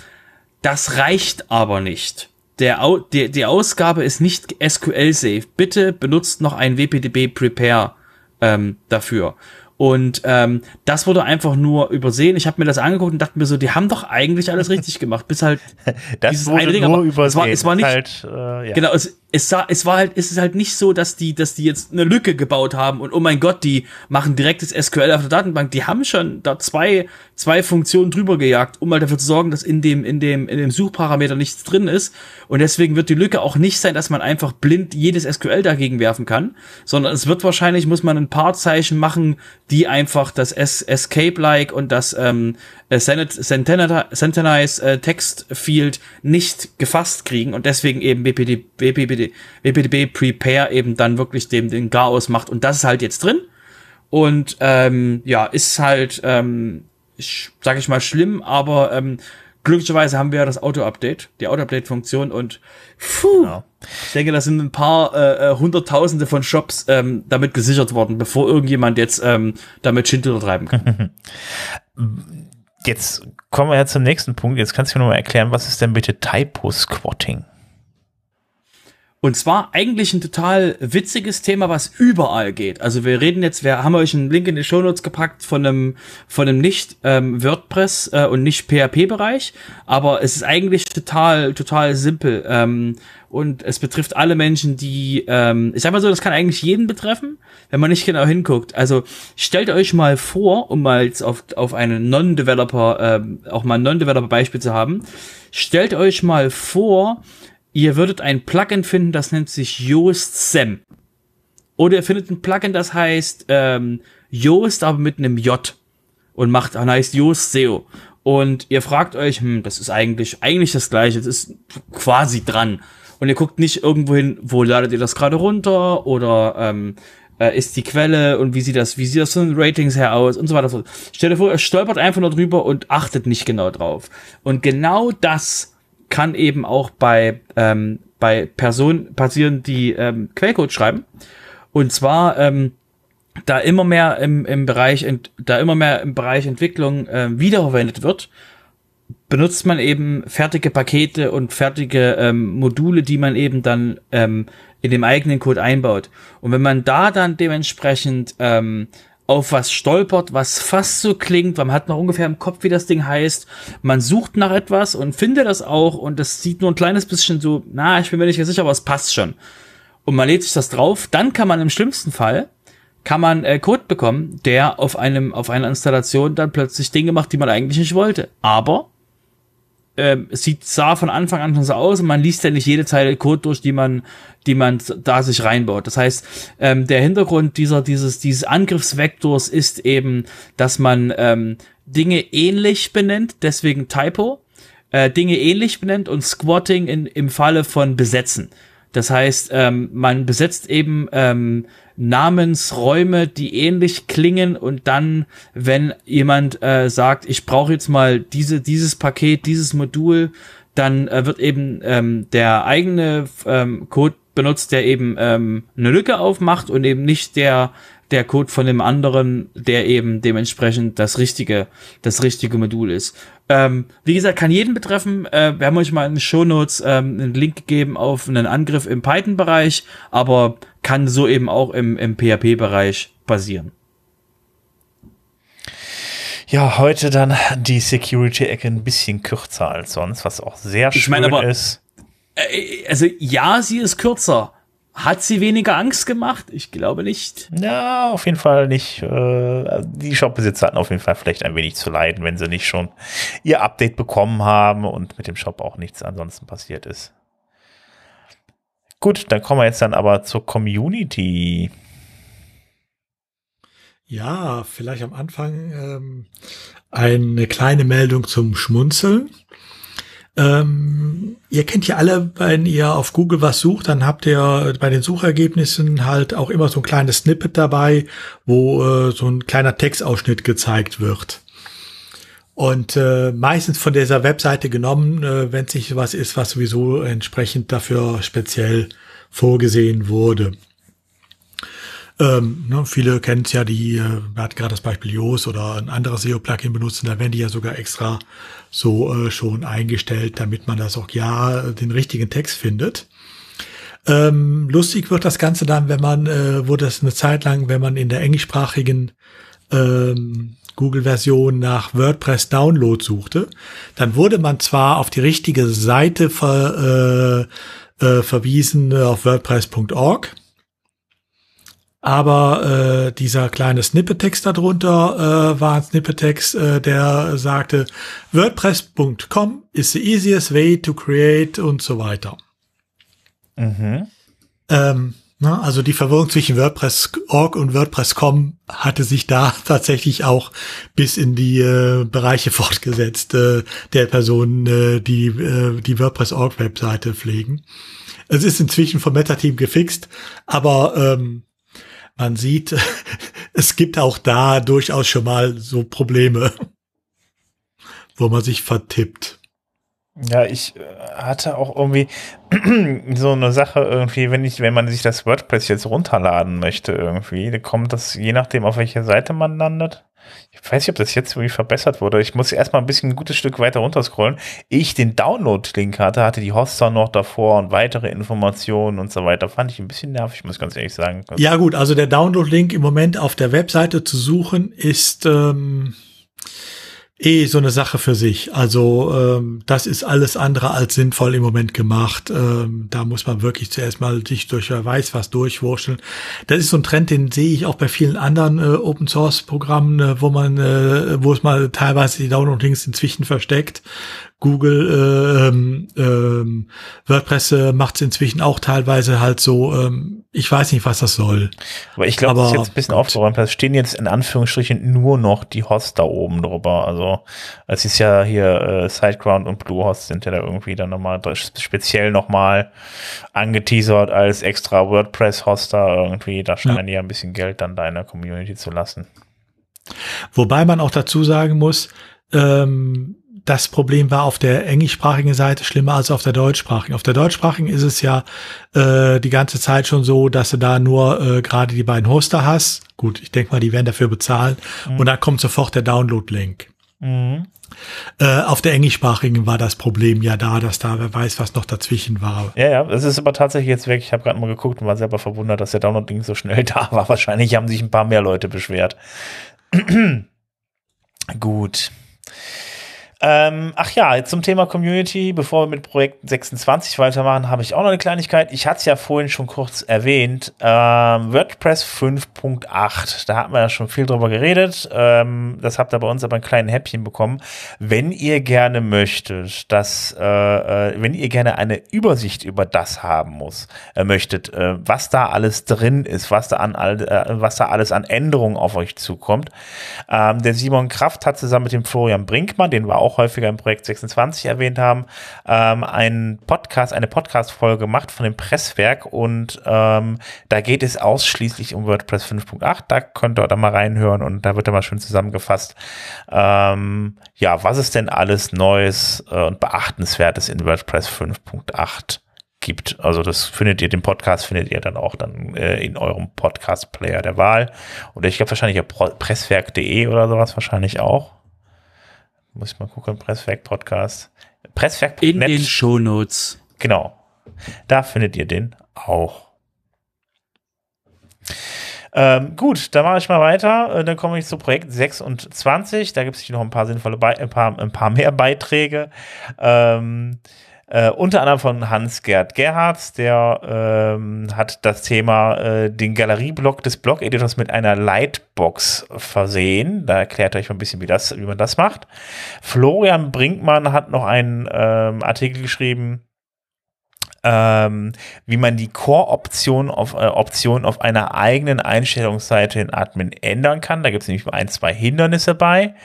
das reicht aber nicht. Der, die, die Ausgabe ist nicht SQL-safe. Bitte benutzt noch ein WPDB Prepare ähm, dafür. Und ähm, das wurde einfach nur übersehen. Ich habe mir das angeguckt und dachte mir so, die haben doch eigentlich alles richtig gemacht, bis halt das dieses wurde eine Ding. Nur übersehen. Es war, es war nicht, halt, äh, ja. genau, es, es, sah, es war halt, es ist halt nicht so, dass die, dass die jetzt eine Lücke gebaut haben und oh mein Gott, die machen direktes SQL auf der Datenbank. Die haben schon da zwei, zwei Funktionen drüber gejagt, um mal dafür zu sorgen, dass in dem, in dem, in dem Suchparameter nichts drin ist. Und deswegen wird die Lücke auch nicht sein, dass man einfach blind jedes SQL dagegen werfen kann, sondern es wird wahrscheinlich, muss man ein paar Zeichen machen, die einfach das Escape-like und das ähm, Äh, Text Field nicht gefasst kriegen und deswegen eben BPD, BPD WPDB, WPDB Prepare eben dann wirklich dem den Chaos macht. Und das ist halt jetzt drin. Und ähm, ja, ist halt, ähm, ich, sag ich mal, schlimm, aber ähm, glücklicherweise haben wir ja das Auto-Update, die Auto-Update-Funktion und puh, genau. ich denke, da sind ein paar äh, äh, Hunderttausende von Shops ähm, damit gesichert worden, bevor irgendjemand jetzt ähm, damit Schindler treiben kann. Jetzt kommen wir ja zum nächsten Punkt. Jetzt kannst du mir noch mal erklären, was ist denn bitte Typo-Squatting? Und zwar eigentlich ein total witziges Thema, was überall geht. Also wir reden jetzt, wir haben euch einen Link in die Show Notes gepackt von einem, von einem nicht ähm, WordPress äh, und nicht PHP-Bereich, aber es ist eigentlich total, total simpel. Ähm, und es betrifft alle Menschen, die, ähm, ich sag mal so, das kann eigentlich jeden betreffen, wenn man nicht genau hinguckt. Also stellt euch mal vor, um mal jetzt auf, auf einen Non-Developer, ähm, auch mal ein Non-Developer-Beispiel zu haben, stellt euch mal vor, Ihr würdet ein Plugin finden, das nennt sich Yoast SEM. Oder ihr findet ein Plugin, das heißt ähm, Yoast, aber mit einem J und macht, dann heißt Yoast SEO. Und ihr fragt euch, hm, das ist eigentlich eigentlich das gleiche, das ist quasi dran. Und ihr guckt nicht irgendwo hin, wo ladet ihr das gerade runter oder ähm, äh, ist die Quelle und wie sieht das, wie sieht das von Ratings her aus und so weiter. Stellt euch vor, ihr stolpert einfach nur drüber und achtet nicht genau drauf. Und genau das kann eben auch bei, ähm, bei Personen passieren, die ähm, Quellcode schreiben. Und zwar, ähm, da immer mehr im, im Bereich, da immer mehr im Bereich Entwicklung äh, wiederverwendet wird, benutzt man eben fertige Pakete und fertige ähm, Module, die man eben dann ähm, in dem eigenen Code einbaut. Und wenn man da dann dementsprechend ähm, auf was stolpert, was fast so klingt, man hat noch ungefähr im Kopf, wie das Ding heißt. Man sucht nach etwas und findet das auch und das sieht nur ein kleines bisschen so, na, ich bin mir nicht sicher, aber es passt schon. Und man lädt sich das drauf, dann kann man im schlimmsten Fall kann man äh, Code bekommen, der auf einem auf einer Installation dann plötzlich Dinge macht, die man eigentlich nicht wollte. Aber ähm, sieht sah von Anfang an schon so aus und man liest ja nicht jede Zeile Code durch, die man, die man da sich reinbaut. Das heißt, ähm, der Hintergrund dieser, dieses, dieses Angriffsvektors ist eben, dass man ähm, Dinge ähnlich benennt, deswegen Typo, äh, Dinge ähnlich benennt und Squatting in, im Falle von besetzen. Das heißt, ähm, man besetzt eben ähm, Namensräume, die ähnlich klingen und dann, wenn jemand äh, sagt, ich brauche jetzt mal diese, dieses Paket, dieses Modul, dann äh, wird eben ähm, der eigene ähm, Code benutzt, der eben ähm, eine Lücke aufmacht und eben nicht der der Code von dem anderen, der eben dementsprechend das richtige, das richtige Modul ist. Ähm, wie gesagt, kann jeden betreffen. Äh, wir haben euch mal in den Show Notes ähm, einen Link gegeben auf einen Angriff im Python-Bereich, aber kann so eben auch im, im PHP-Bereich passieren. Ja, heute dann die Security-Ecke ein bisschen kürzer als sonst, was auch sehr schön ich mein, aber, ist. Äh, also ja, sie ist kürzer, hat sie weniger Angst gemacht? Ich glaube nicht. Ja, auf jeden Fall nicht. Äh, die Shopbesitzer hatten auf jeden Fall vielleicht ein wenig zu leiden, wenn sie nicht schon ihr Update bekommen haben und mit dem Shop auch nichts ansonsten passiert ist. Gut, dann kommen wir jetzt dann aber zur Community. Ja, vielleicht am Anfang ähm, eine kleine Meldung zum Schmunzeln. Ähm, ihr kennt ja alle, wenn ihr auf Google was sucht, dann habt ihr bei den Suchergebnissen halt auch immer so ein kleines Snippet dabei, wo äh, so ein kleiner Textausschnitt gezeigt wird. Und äh, meistens von dieser Webseite genommen, äh, wenn es nicht was ist, was sowieso entsprechend dafür speziell vorgesehen wurde. Ähm, ne, viele kennen es ja, die, äh, hat gerade das Beispiel Yoast oder ein anderes SEO-Plugin benutzen, da werden die ja sogar extra so äh, schon eingestellt, damit man das auch ja den richtigen Text findet. Ähm, lustig wird das Ganze dann, wenn man, äh, wurde das eine Zeit lang, wenn man in der englischsprachigen ähm, Google-Version nach WordPress Download suchte, dann wurde man zwar auf die richtige Seite ver, äh, verwiesen auf WordPress.org. Aber äh, dieser kleine Snippet-Text darunter äh, war ein Snippet-Text, äh, der sagte, WordPress.com is the easiest way to create und so weiter. Mhm. Ähm, na, also die Verwirrung zwischen WordPress.org und WordPress.com hatte sich da tatsächlich auch bis in die äh, Bereiche fortgesetzt äh, der Personen, äh, die äh, die WordPress.org-Webseite pflegen. Es ist inzwischen vom Meta-Team gefixt, aber ähm, man sieht, es gibt auch da durchaus schon mal so Probleme, wo man sich vertippt. Ja, ich äh, hatte auch irgendwie so eine Sache irgendwie, wenn ich, wenn man sich das WordPress jetzt runterladen möchte irgendwie, kommt das je nachdem, auf welcher Seite man landet. Ich weiß nicht, ob das jetzt irgendwie verbessert wurde. Ich muss erstmal ein bisschen ein gutes Stück weiter runterscrollen. Ich den Download-Link hatte, hatte die Hoster noch davor und weitere Informationen und so weiter. Fand ich ein bisschen nervig, muss ganz ehrlich sagen. Ja gut, also der Download-Link im Moment auf der Webseite zu suchen ist ähm, eh so eine Sache für sich. Also ähm, das ist alles andere als sinnvoll im Moment gemacht. Ähm, da muss man wirklich zuerst mal sich durch wer weiß was durchwurscheln. Das ist so ein Trend, den sehe ich auch bei vielen anderen äh, Open Source Programmen, äh, wo man, äh, wo es mal teilweise die Download-Links inzwischen versteckt Google, äh, ähm, ähm, WordPress äh, macht es inzwischen auch teilweise halt so, ähm, ich weiß nicht, was das soll. Aber ich glaube, das ist jetzt ein bisschen aufgeräumt. Da stehen jetzt in Anführungsstrichen nur noch die Hosts da oben drüber. Also es ist ja hier äh, SiteGround und Bluehost sind ja da irgendwie dann nochmal speziell nochmal angeteasert als extra WordPress-Hoster irgendwie. Da scheinen ja. die ja ein bisschen Geld dann da in der Community zu lassen. Wobei man auch dazu sagen muss, ähm, das Problem war auf der englischsprachigen Seite schlimmer als auf der deutschsprachigen. Auf der deutschsprachigen ist es ja äh, die ganze Zeit schon so, dass du da nur äh, gerade die beiden Hoster hast. Gut, ich denke mal, die werden dafür bezahlen. Mhm. Und dann kommt sofort der Download-Link. Mhm. Äh, auf der englischsprachigen war das Problem ja da, dass da wer weiß, was noch dazwischen war. Ja, ja, es ist aber tatsächlich jetzt weg. Ich habe gerade mal geguckt und war selber verwundert, dass der Download-Link so schnell da war. Wahrscheinlich haben sich ein paar mehr Leute beschwert. Gut. Ähm, ach ja, zum Thema Community, bevor wir mit Projekt 26 weitermachen, habe ich auch noch eine Kleinigkeit. Ich hatte es ja vorhin schon kurz erwähnt. Ähm, WordPress 5.8, da hatten wir ja schon viel drüber geredet. Ähm, das habt ihr bei uns aber ein kleines Häppchen bekommen. Wenn ihr gerne möchtet, dass, äh, äh, wenn ihr gerne eine Übersicht über das haben muss, äh, möchtet, äh, was da alles drin ist, was da, an, äh, was da alles an Änderungen auf euch zukommt. Ähm, der Simon Kraft hat zusammen mit dem Florian Brinkmann, den war auch auch häufiger im Projekt 26 erwähnt haben, ähm, einen Podcast, eine Podcast-Folge gemacht von dem Presswerk und ähm, da geht es ausschließlich um WordPress 5.8. Da könnt ihr da mal reinhören und da wird da mal schön zusammengefasst, ähm, ja, was ist denn alles Neues äh, und Beachtenswertes in WordPress 5.8 gibt. Also das findet ihr, den Podcast findet ihr dann auch dann äh, in eurem Podcast-Player der Wahl. Oder ich glaube wahrscheinlich ja presswerk.de oder sowas wahrscheinlich auch. Muss ich mal gucken, Presswerk Podcast. Presswerk. In den Shownotes. Genau. Da findet ihr den auch. Ähm, gut, dann mache ich mal weiter. Äh, dann komme ich zu Projekt 26. Da gibt es noch ein paar sinnvolle, Be ein, paar, ein paar mehr Beiträge. Ähm, äh, unter anderem von Hans-Gerd Gerhards, der ähm, hat das Thema äh, den Galerieblock des Blog-Editors mit einer Lightbox versehen. Da erklärt er euch mal ein bisschen, wie, das, wie man das macht. Florian Brinkmann hat noch einen ähm, Artikel geschrieben, ähm, wie man die Core-Option auf, äh, Option auf einer eigenen Einstellungsseite in Admin ändern kann. Da gibt es nämlich ein, zwei Hindernisse bei.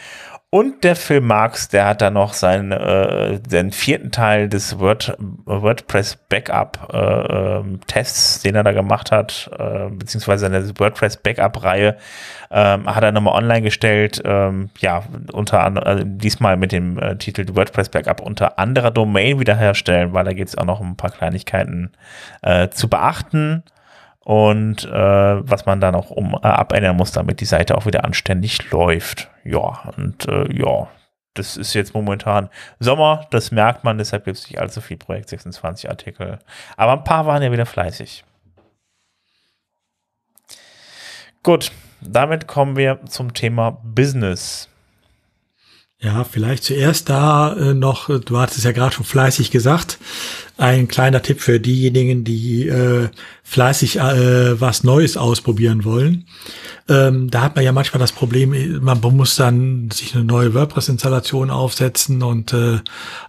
Und der Phil Marx, der hat da noch seinen, äh, den vierten Teil des Word, WordPress Backup äh, ähm, Tests, den er da gemacht hat, äh, beziehungsweise seine WordPress Backup Reihe, ähm, hat er nochmal online gestellt. Ähm, ja, unter anderem, äh, diesmal mit dem äh, Titel WordPress Backup unter anderer Domain wiederherstellen, weil da geht es auch noch um ein paar Kleinigkeiten äh, zu beachten und äh, was man dann auch um äh, abändern muss, damit die Seite auch wieder anständig läuft. Ja, und äh, ja, das ist jetzt momentan Sommer, das merkt man, deshalb gibt es nicht allzu viel Projekt 26 Artikel. Aber ein paar waren ja wieder fleißig. Gut, damit kommen wir zum Thema Business. Ja, vielleicht zuerst da äh, noch, du hattest es ja gerade schon fleißig gesagt, ein kleiner Tipp für diejenigen, die äh, fleißig äh, was Neues ausprobieren wollen. Ähm, da hat man ja manchmal das Problem, man muss dann sich eine neue WordPress-Installation aufsetzen und äh,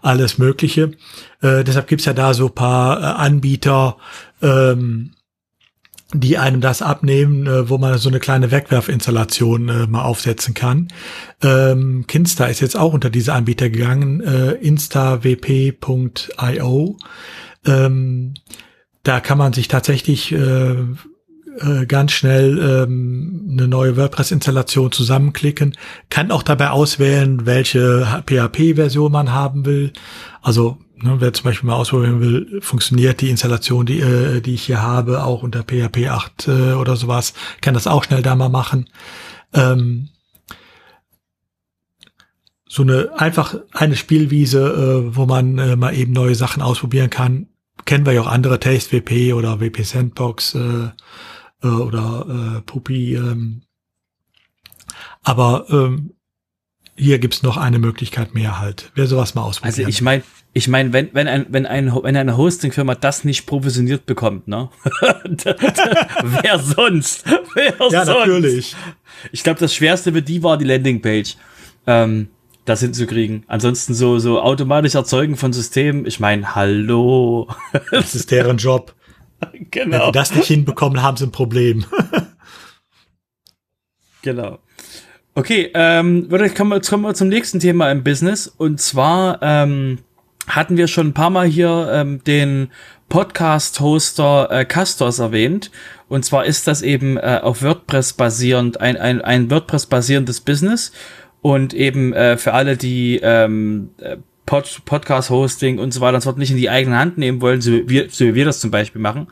alles Mögliche. Äh, deshalb gibt's ja da so paar äh, Anbieter, ähm, die einem das abnehmen, äh, wo man so eine kleine Wegwerfinstallation äh, mal aufsetzen kann. Ähm, Kinsta ist jetzt auch unter diese Anbieter gegangen, äh, instawp.io. Ähm, da kann man sich tatsächlich äh, äh, ganz schnell ähm, eine neue WordPress-Installation zusammenklicken, kann auch dabei auswählen, welche PHP-Version man haben will. Also Ne, wer zum Beispiel mal ausprobieren will, funktioniert die Installation, die, äh, die ich hier habe, auch unter PHP 8 äh, oder sowas, kann das auch schnell da mal machen. Ähm, so eine einfach eine Spielwiese, äh, wo man äh, mal eben neue Sachen ausprobieren kann. Kennen wir ja auch andere Taste WP oder WP Sandbox äh, äh, oder äh, Puppy. Ähm. Aber ähm, hier gibt's noch eine Möglichkeit mehr halt. Wer sowas mal ausprobieren. Also ich meine, ich meine, wenn, wenn, ein, wenn, ein, wenn eine Hosting-Firma das nicht provisioniert bekommt, ne? Wer sonst? Wer ja, sonst? natürlich. Ich glaube, das Schwerste für die war die Landingpage. Ähm, das hinzukriegen. Ansonsten so, so automatisch erzeugen von Systemen. Ich meine, hallo. das ist deren Job. Genau. Wenn sie das nicht hinbekommen, haben sie ein Problem. genau. Okay, ähm, jetzt kommen wir, zum nächsten Thema im Business. Und zwar, ähm, hatten wir schon ein paar Mal hier ähm, den Podcast-Hoster äh, Castors erwähnt. Und zwar ist das eben äh, auf WordPress basierend, ein, ein, ein WordPress-basierendes Business. Und eben äh, für alle, die ähm, äh, Pod Podcast-Hosting und so weiter und so fort nicht in die eigene Hand nehmen wollen, so wie, so wie wir das zum Beispiel machen,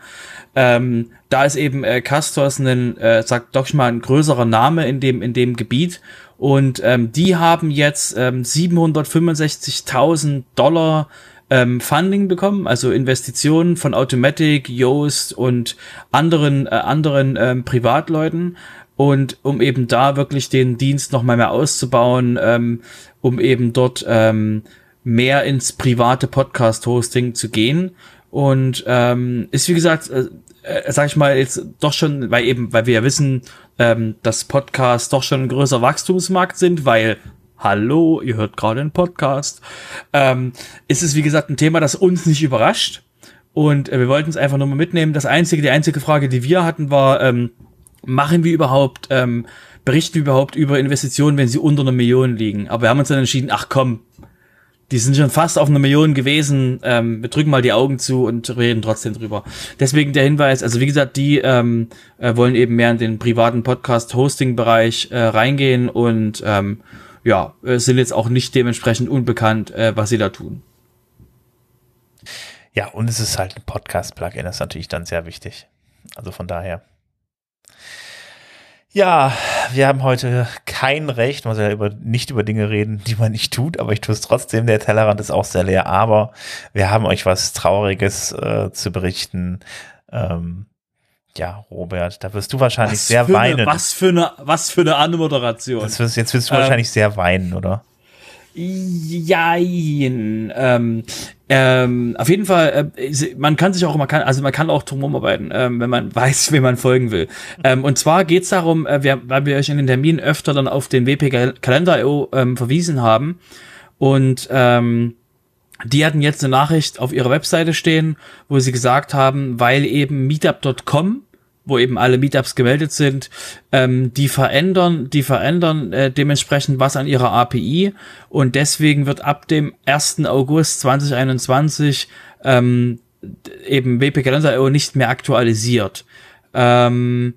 ähm, da ist eben äh, Castors ein, äh, sagt doch mal ein größerer Name in dem, in dem Gebiet und ähm, die haben jetzt ähm, 765.000 Dollar ähm, Funding bekommen, also Investitionen von Automatic, Yoast und anderen, äh, anderen ähm, Privatleuten. Und um eben da wirklich den Dienst noch mal mehr auszubauen, ähm, um eben dort ähm, mehr ins private Podcast-Hosting zu gehen. Und ähm, ist wie gesagt, äh, äh, sag ich mal, jetzt doch schon, weil eben, weil wir ja wissen, ähm, dass Podcasts doch schon ein größer Wachstumsmarkt sind, weil Hallo, ihr hört gerade einen Podcast. Ähm, ist es, wie gesagt, ein Thema, das uns nicht überrascht. Und äh, wir wollten es einfach nur mal mitnehmen. Das einzige, die einzige Frage, die wir hatten, war, ähm, machen wir überhaupt, ähm, berichten wir überhaupt über Investitionen, wenn sie unter einer Million liegen? Aber wir haben uns dann entschieden, ach komm, die sind schon fast auf eine Million gewesen. Ähm, wir drücken mal die Augen zu und reden trotzdem drüber. Deswegen der Hinweis, also wie gesagt, die ähm, äh, wollen eben mehr in den privaten Podcast-Hosting-Bereich äh, reingehen und ähm, ja, sind jetzt auch nicht dementsprechend unbekannt, äh, was sie da tun. Ja, und es ist halt ein Podcast-Plugin, das ist natürlich dann sehr wichtig. Also von daher. Ja, wir haben heute kein Recht, man soll ja über, nicht über Dinge reden, die man nicht tut, aber ich tue es trotzdem. Der Tellerrand ist auch sehr leer, aber wir haben euch was Trauriges äh, zu berichten. Ähm, ja, Robert, da wirst du wahrscheinlich was sehr weinen. Eine, was für eine, was für eine Anmoderation. Wirst, jetzt wirst du ähm, wahrscheinlich sehr weinen, oder? Jein. Ähm, ähm, auf jeden Fall, äh, man kann sich auch, man kann, also man kann auch drumherum arbeiten, ähm, wenn man weiß, wem man folgen will. Ähm, und zwar geht's darum, äh, wir, weil wir euch in den Terminen öfter dann auf den WP Kalender.io ähm, verwiesen haben. Und ähm, die hatten jetzt eine Nachricht auf ihrer Webseite stehen, wo sie gesagt haben, weil eben Meetup.com wo eben alle Meetups gemeldet sind, ähm, die verändern, die verändern äh, dementsprechend was an ihrer API und deswegen wird ab dem 1. August 2021 ähm, eben WP Calendar.io nicht mehr aktualisiert. Ähm,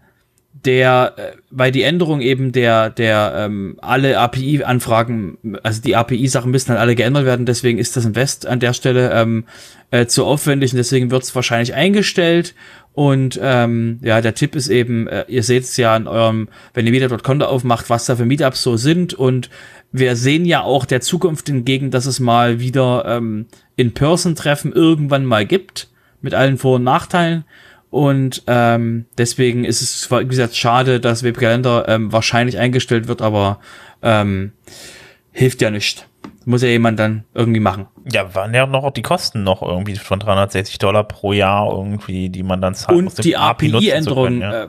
der, äh, weil die Änderung eben der, der, ähm, alle API-Anfragen, also die API-Sachen müssen dann alle geändert werden, deswegen ist das Invest an der Stelle ähm, äh, zu aufwendig und deswegen wird es wahrscheinlich eingestellt und ähm, ja, der Tipp ist eben, äh, ihr seht es ja in eurem, wenn ihr wieder dort aufmacht, was da für Meetups so sind. Und wir sehen ja auch der Zukunft entgegen, dass es mal wieder ähm, In-Person-Treffen irgendwann mal gibt, mit allen Vor- und Nachteilen. Und ähm, deswegen ist es, wie gesagt, schade, dass Webkalender ähm, wahrscheinlich eingestellt wird, aber ähm, hilft ja nicht. Muss ja jemand dann irgendwie machen. Ja, waren ja noch die Kosten noch irgendwie von 360 Dollar pro Jahr irgendwie, die man dann zahlt. Und die API-Änderung. Ja. Äh,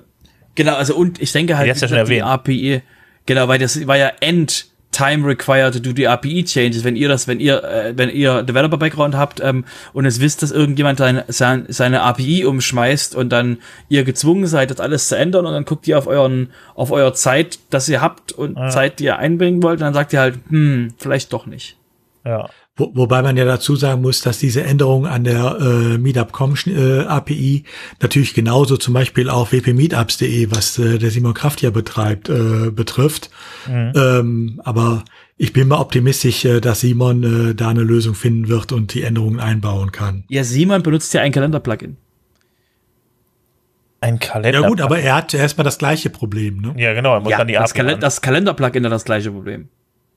genau, also und ich denke halt, die, ja die API, genau, weil das war ja End time required to do the API changes. Wenn ihr das, wenn ihr, äh, wenn ihr Developer Background habt ähm, und es wisst, dass irgendjemand seine, seine, seine API umschmeißt und dann ihr gezwungen seid, das alles zu ändern und dann guckt ihr auf euren, auf euer Zeit, das ihr habt und ja. Zeit, die ihr einbringen wollt, und dann sagt ihr halt, hm, vielleicht doch nicht. Ja. Wo, wobei man ja dazu sagen muss, dass diese Änderungen an der äh, Meetup.com äh, API natürlich genauso zum Beispiel auch wpmeetups.de, was äh, der Simon Kraft ja betreibt, äh, betrifft. Mhm. Ähm, aber ich bin mal optimistisch, äh, dass Simon äh, da eine Lösung finden wird und die Änderungen einbauen kann. Ja, Simon benutzt ja ein Kalender-Plugin. Ein Kalender. Ja gut, aber er hat erstmal das gleiche Problem, ne? Ja, genau. Er muss ja, dann die das, Kal das Kalender-Plugin hat das gleiche Problem.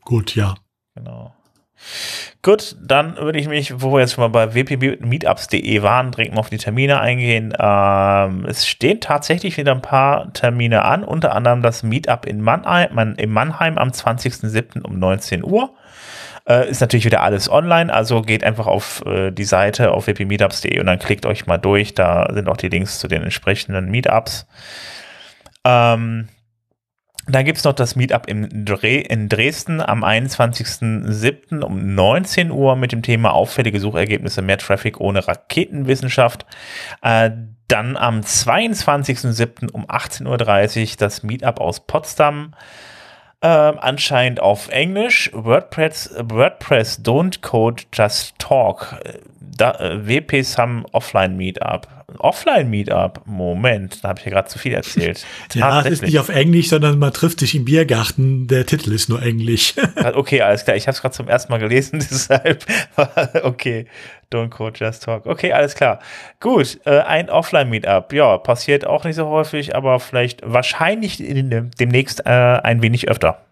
Gut, ja. Genau. Gut, dann würde ich mich, wo wir jetzt schon mal bei wpmeetups.de waren, direkt mal auf die Termine eingehen. Ähm, es stehen tatsächlich wieder ein paar Termine an, unter anderem das Meetup in Mannheim, in Mannheim am 20.07. um 19 Uhr. Äh, ist natürlich wieder alles online, also geht einfach auf äh, die Seite auf wpmeetups.de und dann klickt euch mal durch. Da sind auch die Links zu den entsprechenden Meetups. Ähm, dann gibt es noch das Meetup in, Dre in Dresden am 21.07. um 19 Uhr mit dem Thema auffällige Suchergebnisse, mehr Traffic ohne Raketenwissenschaft. Äh, dann am 22.07. um 18.30 Uhr das Meetup aus Potsdam. Äh, anscheinend auf Englisch. WordPress, WordPress Don't Code, Just Talk. Da, äh, WP Sum Offline Meetup. Offline-Meetup. Moment, da habe ich ja gerade zu viel erzählt. ja, es ist nicht auf Englisch, sondern man trifft sich im Biergarten. Der Titel ist nur Englisch. okay, alles klar. Ich habe es gerade zum ersten Mal gelesen, deshalb okay. Don't code, just talk. Okay, alles klar. Gut, äh, ein Offline-Meetup. Ja, passiert auch nicht so häufig, aber vielleicht wahrscheinlich in, demnächst äh, ein wenig öfter.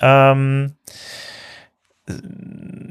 Ähm,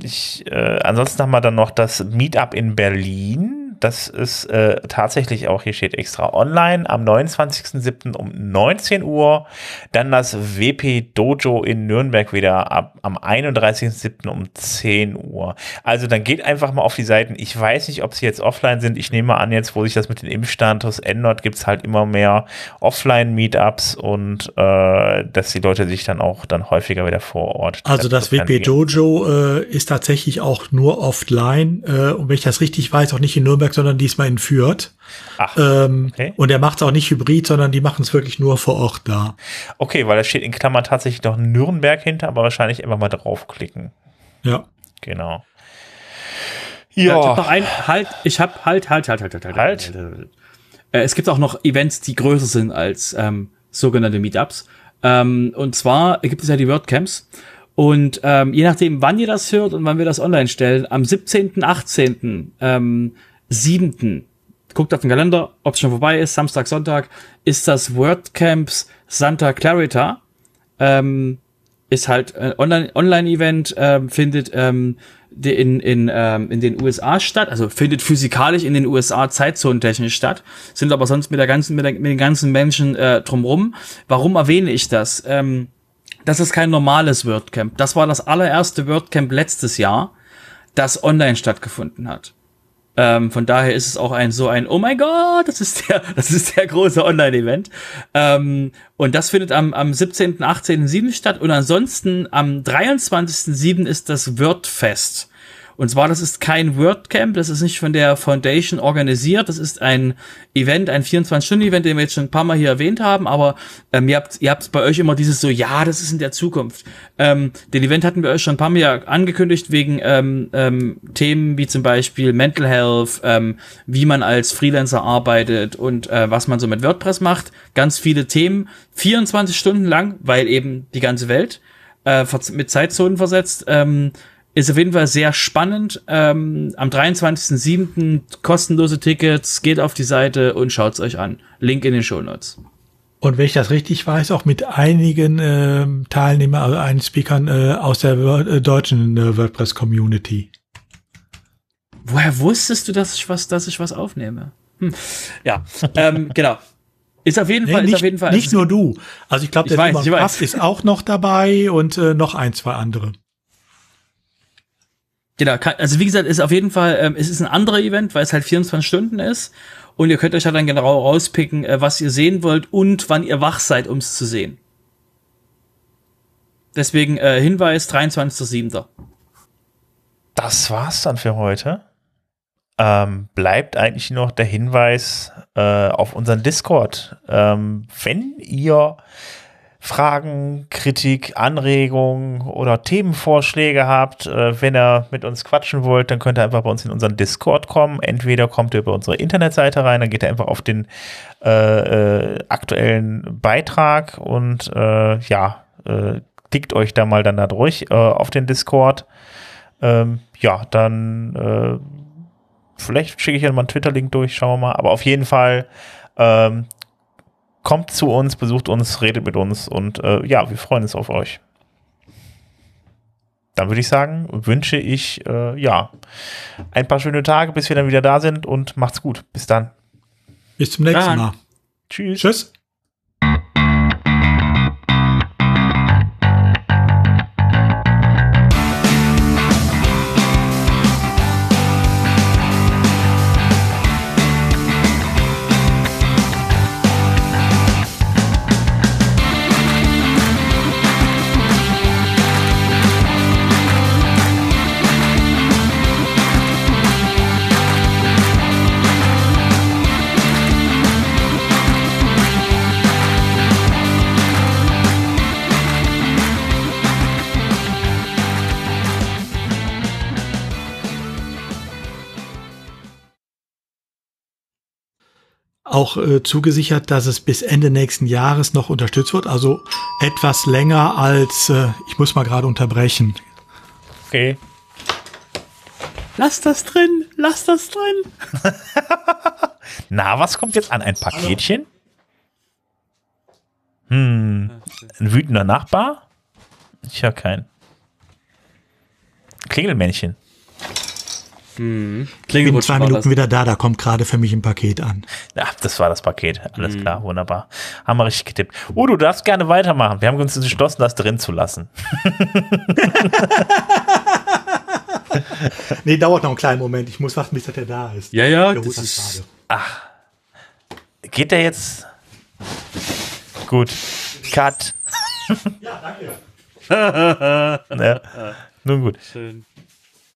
ich, äh, ansonsten haben wir dann noch das Meetup in Berlin das ist äh, tatsächlich auch, hier steht extra online, am 29.07. um 19 Uhr. Dann das WP Dojo in Nürnberg wieder ab, am 31.07. um 10 Uhr. Also dann geht einfach mal auf die Seiten. Ich weiß nicht, ob sie jetzt offline sind. Ich nehme an, jetzt, wo sich das mit dem Impfstatus ändert, gibt es halt immer mehr Offline-Meetups und äh, dass die Leute sich dann auch dann häufiger wieder vor Ort. Also das WP Dojo äh, ist tatsächlich auch nur offline äh, und wenn ich das richtig weiß, auch nicht in Nürnberg Nürnberg, sondern diesmal in Fürth. Ach, ähm, okay. Und er macht es auch nicht hybrid, sondern die machen es wirklich nur vor Ort da. Okay, weil da steht in Klammern tatsächlich noch Nürnberg hinter, aber wahrscheinlich einfach mal draufklicken. Ja. Genau. Ja. Ich hab ein, halt, ich hab halt, halt, halt, halt, halt, halt. halt. halt. Äh, es gibt auch noch Events, die größer sind als ähm, sogenannte Meetups. Ähm, und zwar gibt es ja die WordCamps. Und ähm, je nachdem, wann ihr das hört und wann wir das online stellen, am 17., 18. Ähm, 7. Guckt auf den Kalender, ob es schon vorbei ist, Samstag, Sonntag, ist das WordCamps Santa Clarita. Ähm, ist halt ein Online-Event, ähm, findet ähm, in, in, ähm, in den USA statt, also findet physikalisch in den USA zeitzonentechnisch statt, sind aber sonst mit der ganzen, mit, der, mit den ganzen Menschen äh, drumrum. Warum erwähne ich das? Ähm, das ist kein normales WordCamp. Das war das allererste WordCamp letztes Jahr, das online stattgefunden hat. Ähm, von daher ist es auch ein so ein Oh mein Gott, das ist der, das ist der große Online-Event. Ähm, und das findet am, am 17., 18., 7. statt. Und ansonsten am 23.7. ist das Wordfest. Und zwar, das ist kein WordCamp, das ist nicht von der Foundation organisiert, das ist ein Event, ein 24-Stunden-Event, den wir jetzt schon ein paar Mal hier erwähnt haben, aber ähm, ihr habt ihr habt bei euch immer dieses so, ja, das ist in der Zukunft. Ähm, den Event hatten wir euch schon ein paar Mal angekündigt wegen ähm, ähm, Themen wie zum Beispiel Mental Health, ähm, wie man als Freelancer arbeitet und äh, was man so mit WordPress macht. Ganz viele Themen, 24 Stunden lang, weil eben die ganze Welt äh, mit Zeitzonen versetzt. Ähm, ist auf jeden Fall sehr spannend. Ähm, am 23.07. kostenlose Tickets, geht auf die Seite und schaut's euch an. Link in den Show Notes. Und wenn ich das richtig weiß, auch mit einigen äh, Teilnehmern, also einigen Speakern äh, aus der äh, deutschen äh, WordPress-Community. Woher wusstest du, dass ich was, dass ich was aufnehme? Hm. Ja, ähm, genau. Ist auf jeden Fall, nee, nicht, ist auf jeden Fall. Nicht nur du. Also ich glaube, der ich weiß, Kraft ist auch noch dabei und äh, noch ein, zwei andere. Genau, also wie gesagt, ist auf jeden Fall, ähm, es ist ein anderer Event, weil es halt 24 Stunden ist. Und ihr könnt euch halt dann genau rauspicken, äh, was ihr sehen wollt und wann ihr wach seid, um es zu sehen. Deswegen äh, Hinweis 23.07. Das war's dann für heute. Ähm, bleibt eigentlich noch der Hinweis äh, auf unseren Discord. Ähm, wenn ihr Fragen, Kritik, Anregungen oder Themenvorschläge habt, äh, wenn ihr mit uns quatschen wollt, dann könnt ihr einfach bei uns in unseren Discord kommen. Entweder kommt ihr über unsere Internetseite rein, dann geht ihr einfach auf den äh, äh, aktuellen Beitrag und äh, ja, äh, klickt euch da mal dann da durch äh, auf den Discord. Ähm, ja, dann äh, vielleicht schicke ich ja mal einen Twitter-Link durch, schauen wir mal. Aber auf jeden Fall ähm, kommt zu uns, besucht uns, redet mit uns und äh, ja, wir freuen uns auf euch. Dann würde ich sagen, wünsche ich äh, ja ein paar schöne Tage, bis wir dann wieder da sind und macht's gut. Bis dann. Bis zum nächsten Dann. Mal. Tschüss. Tschüss. Auch äh, zugesichert, dass es bis Ende nächsten Jahres noch unterstützt wird. Also etwas länger als, äh, ich muss mal gerade unterbrechen. Okay. Lass das drin, lass das drin. Na, was kommt jetzt an? Ein Paketchen? Hm. Ein wütender Nachbar? Ich höre keinen. Klingelmännchen. Ich bin Klingelwunsch zwei Minuten wieder da, da kommt gerade für mich ein Paket an. Ja, das war das Paket. Alles klar, wunderbar. Haben wir richtig getippt. Oh, du darfst gerne weitermachen. Wir haben uns entschlossen, das drin zu lassen. Nee, dauert noch einen kleinen Moment. Ich muss warten, bis der da ist. Ja, ja, das das ist, gerade. Geht der jetzt? Gut. Cut. Ja, danke. ja. Nun gut. schön.